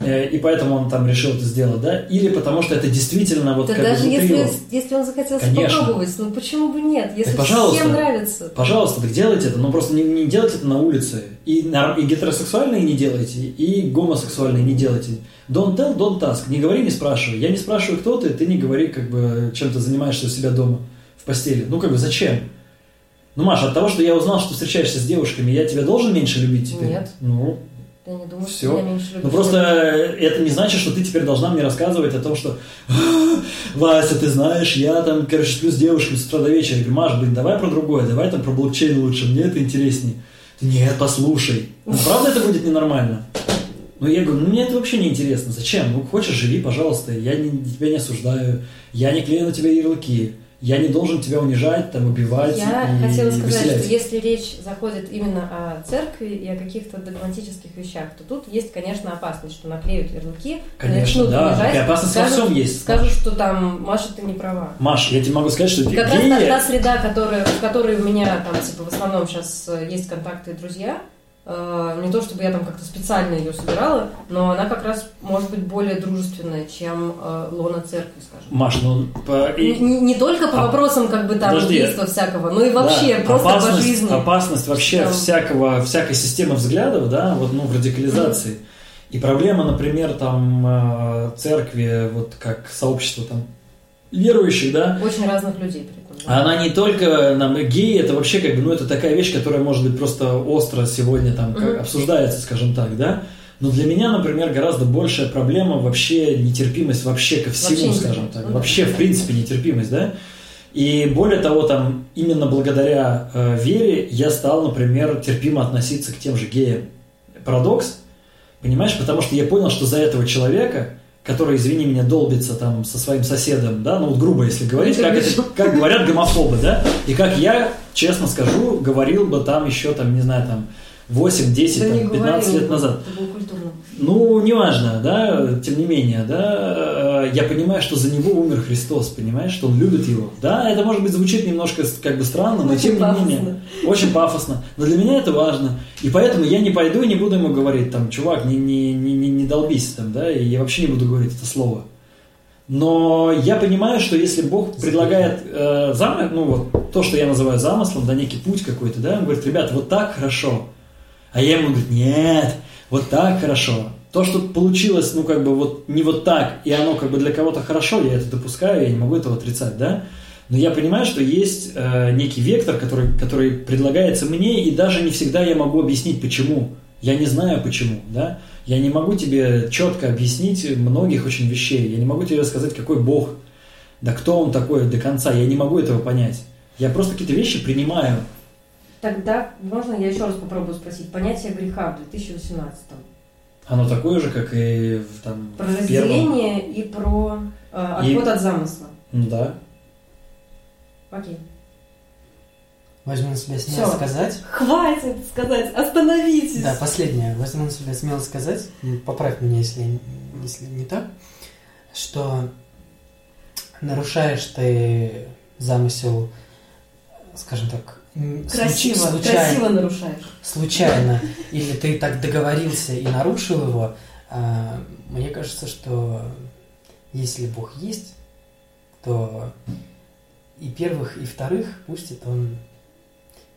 Э, И поэтому он там решил это сделать, да? Или потому что это действительно вот Да как бы даже внутри если, его. если он захотел Конечно. попробовать, ну почему бы нет? Если пожалуйста. всем нравится. Пожалуйста, так делайте это, но просто не, не делайте это на улице. И, и гетеросексуальные не делайте, и гомосексуальные не делайте. Don't tell, don't ask. Не говори, не спрашивай. Я не спрашиваю, кто ты, ты не говори, как бы, чем ты занимаешься у себя дома, в постели. Ну, как бы, зачем? Ну, Маша, от того, что я узнал, что встречаешься с девушками, я тебя должен меньше любить теперь? Нет. Ну, Я не думаю, Всё. что меня меньше любят. Ну просто это не значит, что ты теперь должна мне рассказывать о том, что «А, Вася, ты знаешь, я там, короче, сплю с девушкой с утра до вечера. Я говорю, Маш, блин, давай про другое, давай там про блокчейн лучше, мне это интереснее. Нет, послушай. Ну, правда это будет ненормально? Ну, я говорю, ну, мне это вообще не интересно. Зачем? Ну, хочешь, живи, пожалуйста. Я не, тебя не осуждаю. Я не клею на тебя ярлыки. Я не должен тебя унижать, там, убивать Я и хотела сказать, выселять. что если речь заходит именно о церкви и о каких-то догматических вещах, то тут есть, конечно, опасность, что наклеют ярлыки, Конечно, начнут да. унижать, Такая опасность во скажут, всем есть. скажут, что там, Маша, ты не права. Маш, я тебе могу сказать, что И как раз геи- та, та среда, которая, в которой у меня там, типа, в основном сейчас есть контакты и друзья, э, не то чтобы я там как-то специально ее собирала, но она как раз может быть более дружественная, чем э, лона церкви, скажем. Маш, ну, по- и- Не, не только по А- вопросам как бы там Подожди. убийства всякого, но и вообще Да, просто опасность, по жизни. Опасность вообще Там. всякого, всякой системы взглядов, да, вот, ну, в радикализации. И проблема, например, там, э, церкви, вот как сообщество там верующих, да, Очень разных людей. Она не только нам геи, это вообще как бы, ну, это такая вещь, которая может быть просто остро сегодня там как обсуждается, скажем так, да. Но для меня, например, гораздо большая проблема вообще нетерпимость вообще ко всему, Вообще скажем так. ну. Вообще, в принципе, нетерпимость, да. И более того, там именно благодаря э, вере я стал, например, терпимо относиться к тем же геям. Парадокс, понимаешь, потому что я понял, что за этого человека, который, извини меня, долбится там со своим соседом, да, ну вот грубо если говорить, как, это, как говорят гомофобы, да, и как я, честно скажу, говорил бы там еще, там, не знаю, там, 8, 10, Да там, не 15 говорил, лет назад. Ну, неважно, да, тем не менее, да, э, я понимаю, что за него умер Христос, понимаешь, что он любит его. Да, это, может быть, звучит немножко как бы странно, но Очень тем не пафосно. менее, очень пафосно. Но для меня это важно. И поэтому я не пойду и не буду ему говорить, там, чувак, не, не, не, не, не долбись там, да, и я вообще не буду говорить это слово. Но я понимаю, что если Бог предлагает э, замысел, ну вот то, что я называю замыслом, да, некий путь какой-то, да, он говорит, ребят, вот так хорошо. А я ему говорю, нет, вот так хорошо. То, что получилось, ну, как бы, вот не вот так, и оно, как бы, для кого-то хорошо, я это допускаю, я не могу этого отрицать, да? Но я понимаю, что есть э, некий вектор, который, который предлагается мне, и даже не всегда я могу объяснить, почему. Я не знаю, почему, да? Я не могу тебе четко объяснить многих очень вещей. Я не могу тебе рассказать, какой Бог, да кто он такой до конца. Я не могу этого понять. Я просто какие-то вещи принимаю. Тогда, можно я еще раз попробую спросить, понятие греха в 2018 Оно такое же, как и в, там, Про в первом. разделение и про э, И- отход от замысла. Ну Да. Окей. Возьму на себя смело Всё. сказать. Хватит сказать, остановитесь. Да, последнее. Возьму на себя смело сказать, поправь меня, если, если не так, что нарушаешь ты замысел, скажем так, Красиво, случ- случайно, красиво нарушаешь. случайно, или ты так договорился и нарушил его, а, мне кажется, что если Бог есть, то и первых, и вторых пустит он,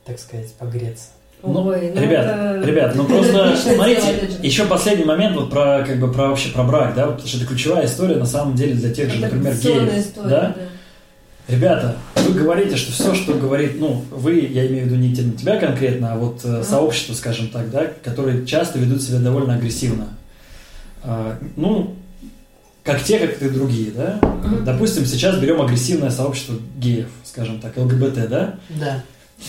так сказать, погреться. Ну, Ой, ну ребят, это- ребят, ну просто <laughs> смотрите, еще последний момент вот про как бы про вообще про брак, да, потому что это ключевая история на самом деле для тех же, например, геев, история, да. Ребята, вы говорите, что все, что говорит, ну, вы, я имею в виду не те- не тебя конкретно, а вот э, сообщество, скажем так, да, которые часто ведут себя довольно агрессивно. А, ну, как те, как и другие, да. Мгм. Допустим, сейчас берем агрессивное сообщество геев, скажем так, ЛГБТ, да, Да.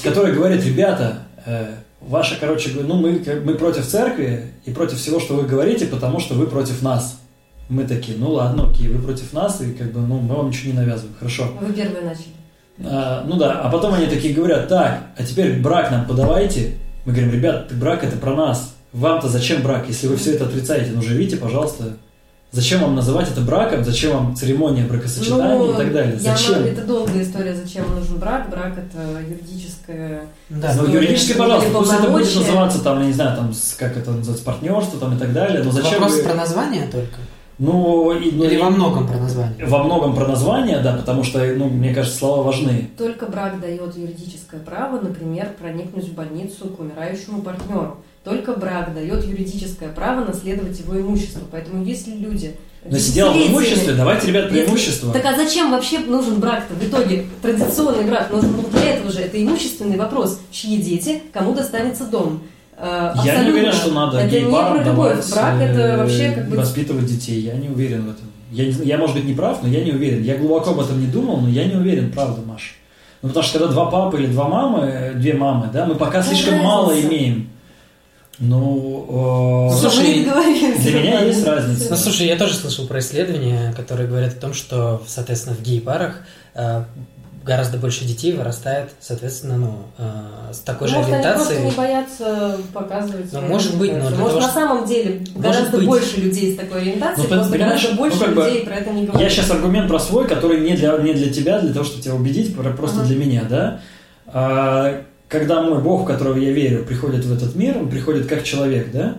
который говорит, ребята, э, ваша, короче, ну мы, как- мы против церкви и против всего, что вы говорите, потому что вы против нас. Мы такие, ну ладно, окей, вы против нас, и как бы, ну, мы вам ничего не навязываем, хорошо. Вы первые начали. А, ну да, а потом они такие говорят, так, а теперь брак нам подавайте. Мы говорим, ребят, брак это про нас. Вам-то зачем брак, если вы все это отрицаете? Ну живите, пожалуйста. Зачем вам называть это браком? Зачем вам церемония бракосочетания Ну, и так далее? я Зачем? могу- это долгая история, зачем нужен брак. Брак это юридическое. Да. Ну, юридически, пожалуйста, пусть это будет называться, там, я не знаю, там, как это называется, партнерство там и так далее, но зачем Вопрос вы- про название только? Ну, и- ну, Или и- во многом про название? Во многом про название, да, потому что, ну, мне кажется, слова важны. Только брак дает юридическое право, например, проникнуть в больницу к умирающему партнеру. Только брак дает юридическое право наследовать его имущество. Поэтому если люди... Но если дело в имуществе, давайте, ребят, Если- преимущество. Так а зачем вообще нужен брак-то в итоге? Традиционный брак нужен для этого же. Это имущественный вопрос. Чьи дети, кому достанется дом. Э, Я не абсолютно. уверен, что надо Это не гей-парам про любовь. давать, Брак это э, вообще как бы... воспитывать детей. Я не уверен в этом. Я, я, может быть, не прав, но я не уверен. Я глубоко об этом не думал, но я не уверен, правда, Маша. Ну, потому что когда два папы или два мамы, э, две мамы, да, мы пока Какая слишком разница? мало имеем. Ну, э, Что Слушай, мы не договорились. для меня есть разница. Ну, слушай, я тоже слышал про исследования, которые говорят о том, что, соответственно, в гей-парах э, гораздо больше детей вырастает, соответственно, ну, э, с такой же Может, они просто ориентацией. не боятся показывать Ну, может быть, но Может, того, на самом деле гораздо быть. больше людей с такой ориентацией, Ну, просто гораздо больше ну, как бы, людей про это не говорят. Я сейчас аргумент про свой, который не для, не для тебя, для того, чтобы тебя убедить, про- просто Ага. для меня, да. А, когда мой Бог, в которого я верю, приходит в этот мир, он приходит как человек, да,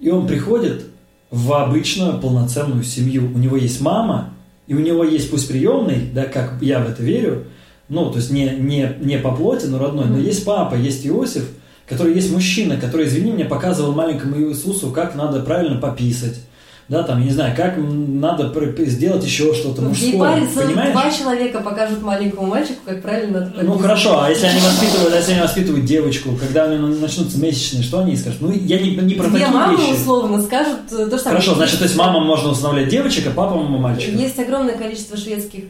и он приходит в обычную полноценную семью. У него есть мама, и у него есть пусть приемный, да, как я в это верю, ну, то есть не, не, не по плоти, но родной, но есть папа, есть Иосиф, который есть мужчина, который, извини меня, показывал маленькому Иисусу, как надо правильно пописать, да, там, я не знаю, как надо сделать еще что-то В мужское, гей-паре понимаешь? два человека покажут маленькому мальчику, как правильно надо Ну пописать. хорошо, а если они воспитывают, если они воспитывают девочку, когда у нее начнутся месячные, что они скажут? Ну я не, не про Две такие мамы вещи. условно скажут э, то самое. Хорошо, значит, то есть мамам можно устанавливать девочек, а папам мальчиков. Есть огромное количество шведских,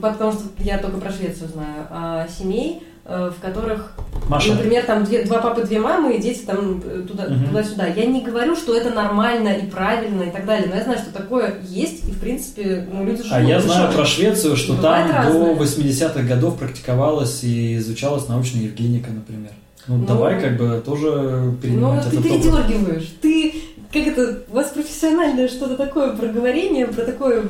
потому что я только про Швецию знаю, а, семей, э, в которых, Маша, например, там две- два папы, две мамы, и дети там э, туда, Мгм. туда-сюда. Я не говорю, что это нормально и правильно и так далее, но я знаю, что такое есть, и в принципе, ну, люди живут. а я Ну, знаю про Швецию, что Бывает там разное. до 80-х годов практиковалась и изучалась научная Евгеника, например. Ну, Ну, давай как бы тоже Ну, перенимать ты этот опыт. передергиваешь. Ты, как это, у вас профессиональное что-то такое проговорение, про такое...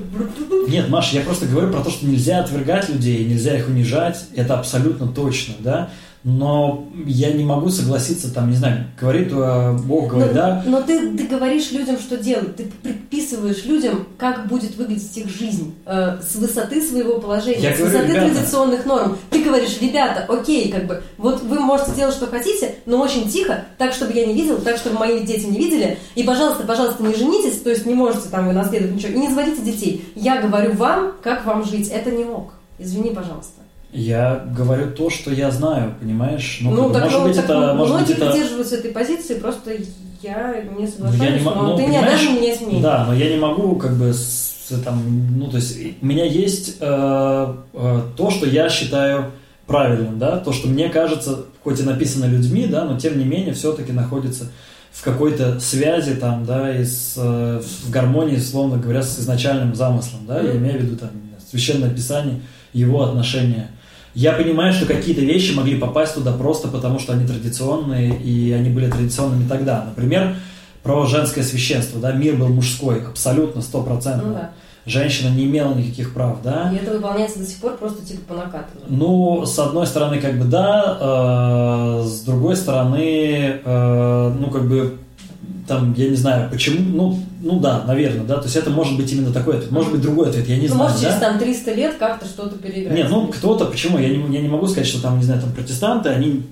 Нет, Маш, я просто говорю про то, что нельзя отвергать людей, нельзя их унижать, это абсолютно точно, да. Но я не могу согласиться, там, не знаю, говорит э, Бог, говорит, но, да, но ты, ты говоришь людям, что делать. Ты предписываешь людям, как будет выглядеть их жизнь э, с высоты своего положения, Я с говорю, высоты ребята. традиционных норм. Ты говоришь, ребята, окей, как бы, вот вы можете делать, что хотите, но очень тихо, так, чтобы я не видел, так, чтобы мои дети не видели. И, пожалуйста, пожалуйста, не женитесь, то есть не можете там вы наследовать ничего, и не заводите детей. Я говорю вам, как вам жить. Это не ок. Извини, пожалуйста. Я говорю то, что я знаю, понимаешь? Ну, бы, так, может ну, быть, так это, может многие быть, это... придерживаются этой позиции, просто я не Ну, я соглашаюсь, не могу, но ну, ты не обязан менять мнение. Да, но я не могу, как бы, с- там, ну, то есть, у меня есть э, э, то, что я считаю правильным, да, то, что мне кажется, хоть и написано людьми, да, но тем не менее все-таки находится в какой-то связи там, да, и с, э, в гармонии, словно говоря, с изначальным замыслом, да, я Мгм. имею в виду там священное писание, его отношения. Я понимаю, что какие-то вещи могли попасть туда просто потому, что они традиционные, и они были традиционными тогда. Например, про женское священство, да, мир был мужской, абсолютно, стопроцентно. Ну да. Женщина не имела никаких прав, да. И это выполняется до сих пор просто типа по накатанной. Ну, с одной стороны, как бы да, э, с другой стороны, э, ну, как бы, там, я не знаю, почему, ну, ну да, наверное, да, то есть это может быть именно такой ответ, может быть другой ответ, я не ну, знаю, может, да. через там 300 лет как-то что-то переиграть. Нет, ну кто-то, почему? Я не, я не могу сказать, что там, не знаю, там протестанты, они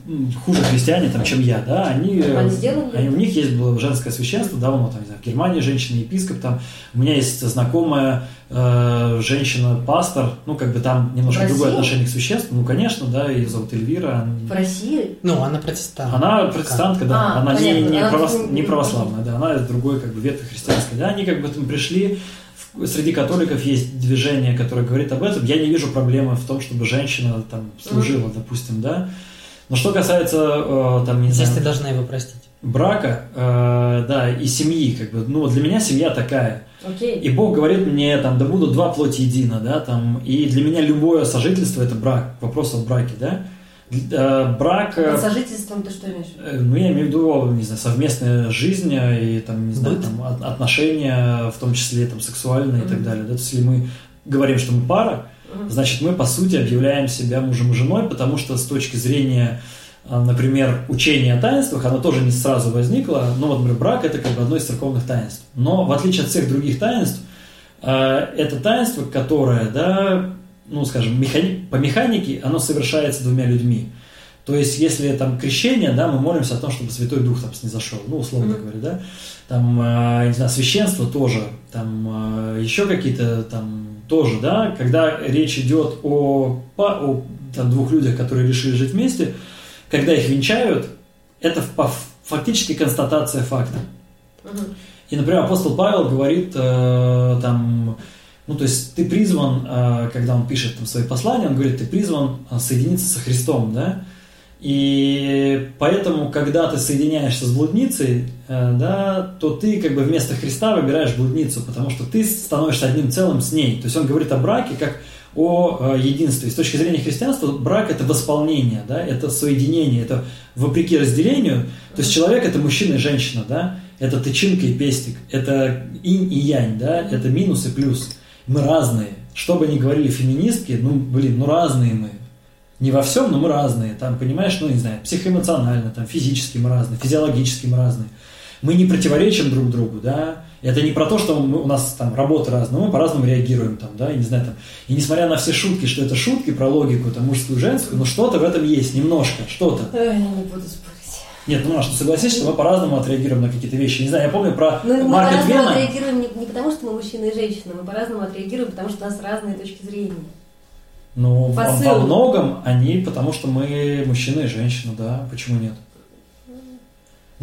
хуже христиане, там, чем я, да, они, э, Они сделали? они- у них есть было женское священство давно, там, не знаю, в Германии женщина-епископ, там, у меня есть знакомая э, женщина-пастор, ну, как бы там немножко В другое России? отношение к священству, ну, конечно, да, ее зовут Эльвира, В России? Ну, она протестант. она протестантка, да, А, она не, понятно, не, она правос- не- не православная, да, она из другой как бы ветви христианской, да, они как бы там пришли, в- среди католиков есть движение, которое говорит об этом, я не вижу проблемы в том, чтобы женщина там служила, допустим, да, но что касается, э, там, не Здесь знаю, ты должна его простить. Брака, э, да, и семьи, как бы, ну, вот для меня семья такая, Окей. и Бог говорит мне, там, да будут два плоти едино, да, там, и для меня любое сожительство – это брак, вопрос о браке, да, Э, брак… э, Под сожительством ты что имеешь? Э, Ну, я имею в виду, не знаю, совместная жизнь э, и там, не знаю, Быт. там, от- отношения, в том числе там сексуальные и так далее. Да? То есть, если мы говорим, что мы пара, Мгм. значит, мы по сути объявляем себя мужем и женой, потому что с точки зрения, например, учения о таинствах, оно тоже не сразу возникло. Ну, вот, например, брак это как бы одно из церковных таинств. Но в отличие от всех других таинств, э, это таинство, которое, да, ну, скажем, механи- по механике, оно совершается двумя людьми. То есть, если там крещение, да, мы молимся о том, чтобы Святой Дух там снизошел, ну, условно Мгм. говоря, да. Там, э, не знаю, священство тоже, там, э, еще какие-то там тоже, да, когда речь идет о, о там, двух людях, которые решили жить вместе, когда их венчают, это фактически констатация факта. И, например, апостол Павел говорит э, там, ну, то есть ты призван, э, когда он пишет там свои послания, он говорит, ты призван э, соединиться со Христом, да? И поэтому, когда ты соединяешься с блудницей, э, да, то ты как бы вместо Христа выбираешь блудницу, потому что ты становишься одним целым с ней. То есть он говорит о браке как о э, единстве. С точки зрения христианства брак это восполнение, да, это соединение, это вопреки разделению. То есть человек это мужчина и женщина, да, это тычинка и пестик, это инь и янь, да, это минус и плюс. Мы разные. Что бы ни говорили феминистки, ну, блин, ну разные мы. Не во всем, но мы разные. Там, понимаешь, ну, не знаю, психоэмоционально, там, физически мы разные, физиологически мы разные. Мы не противоречим друг другу, да. Это не про то, что мы, у нас там работа разная, но мы по-разному реагируем там, да, и не знаю, там. И несмотря на все шутки, что это шутки про логику, там, мужскую, женскую, но что-то в этом есть, немножко, что-то. Я не буду спорить. Нет, ну, Маш, ну согласись, что мы по-разному отреагируем на какие-то вещи. Не знаю, я помню про Ну, мы Марка по-разному Твена. отреагируем не, не потому, что мы мужчина и женщина, мы по-разному отреагируем, потому что у нас разные точки зрения. Ну, во, во многом они, потому что мы мужчина и женщина, да, почему нет?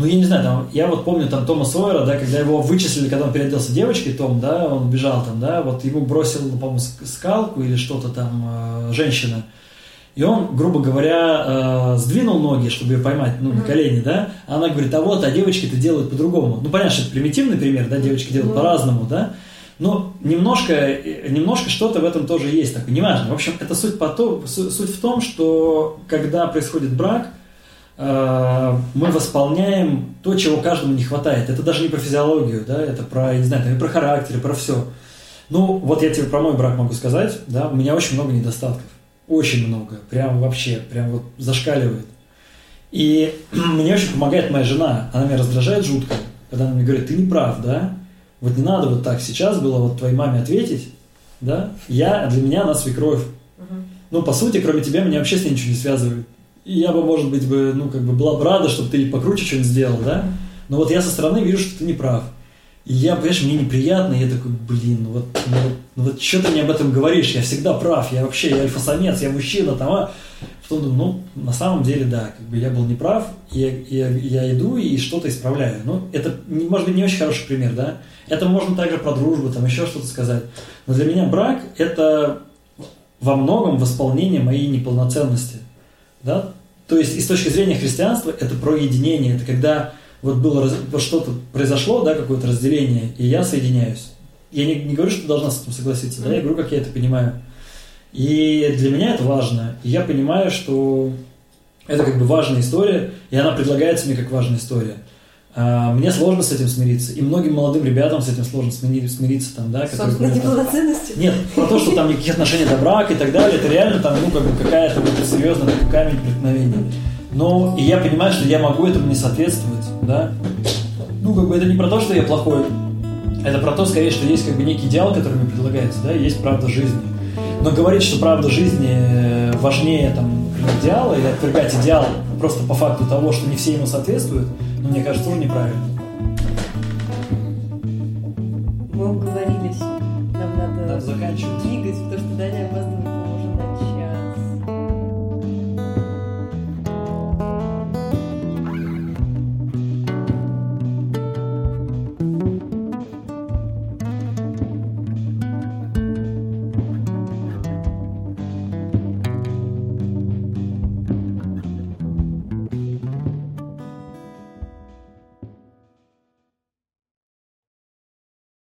Ну, я не знаю, там, я вот помню там Тома Сойера, да, когда его вычислили, когда он переоделся девочкой, Том, да, он бежал там, да, вот ему бросил, по-моему, ск- скалку или что-то там э, женщина. И он, грубо говоря, э, сдвинул ноги, чтобы ее поймать, ну, на колени, да, а она говорит, а вот, а девочки это делают по-другому. Ну, понятно, что это примитивный пример, да, девочки делают по-разному, да, но немножко, немножко что-то в этом тоже есть, такое, неважно. В общем, это суть, по то, су- суть в том, что когда происходит брак, мы восполняем то, чего каждому не хватает. Это даже не про физиологию, да, это про, я не знаю, там, и про характер, и про все. Ну, вот я тебе про мой брак могу сказать, да, у меня очень много недостатков. Очень много. Прям вообще, прям вот зашкаливает. И <clears throat> мне очень помогает моя жена. Она меня раздражает жутко, когда она мне говорит, ты не прав, да? Вот не надо вот так сейчас было вот твоей маме ответить, да? Я, для меня она свекровь. Ну, по сути, кроме тебя, меня вообще с ней ничего не связывает. И я бы, может быть, бы, ну, как бы была бы рада, чтобы ты покруче что-нибудь сделал, да? Но вот я со стороны вижу, что ты не прав. И я, понимаешь, мне неприятно, я такой, блин, ну вот, ну, ну вот что ты мне об этом говоришь? Я всегда прав, я вообще, я альфа-самец, я мужчина, там, а? Потом думаю, ну, на самом деле, да, как бы я был неправ, я, я, я иду и что-то исправляю. Ну, это, может быть, не очень хороший пример, да? Это можно также про дружбу, там, еще что-то сказать. Но для меня брак – это во многом восполнение моей неполноценности. Да? То есть, и с точки зрения христианства, это про единение. Это когда вот было вот что-то произошло, да, какое-то разделение, и я соединяюсь. Я не, не говорю, что ты должна с этим согласиться, да, я говорю, как я это понимаю. И для меня это важно. И я понимаю, что это как бы важная история, и она предлагается мне как важная история. А, Мне сложно с этим смириться. И многим молодым ребятам с этим сложно смири- смириться, там, да, Собственно, неполноценностью. нет, про то, что там никаких отношений до брака и так далее, это реально там, ну, как бы какая-то вот серьезная такой камень преткновения. Но и я понимаю, что я могу этому не соответствовать, да. Ну, как бы это не про то, что я плохой. Это про то, скорее, что есть как бы некий идеал, который мне предлагается, да, есть правда жизни. Но говорить, что правда жизни э, важнее там идеала, или отвергать идеал просто по факту того, что не все ему соответствуют, ну, мне кажется, он неправильно. Бог ну,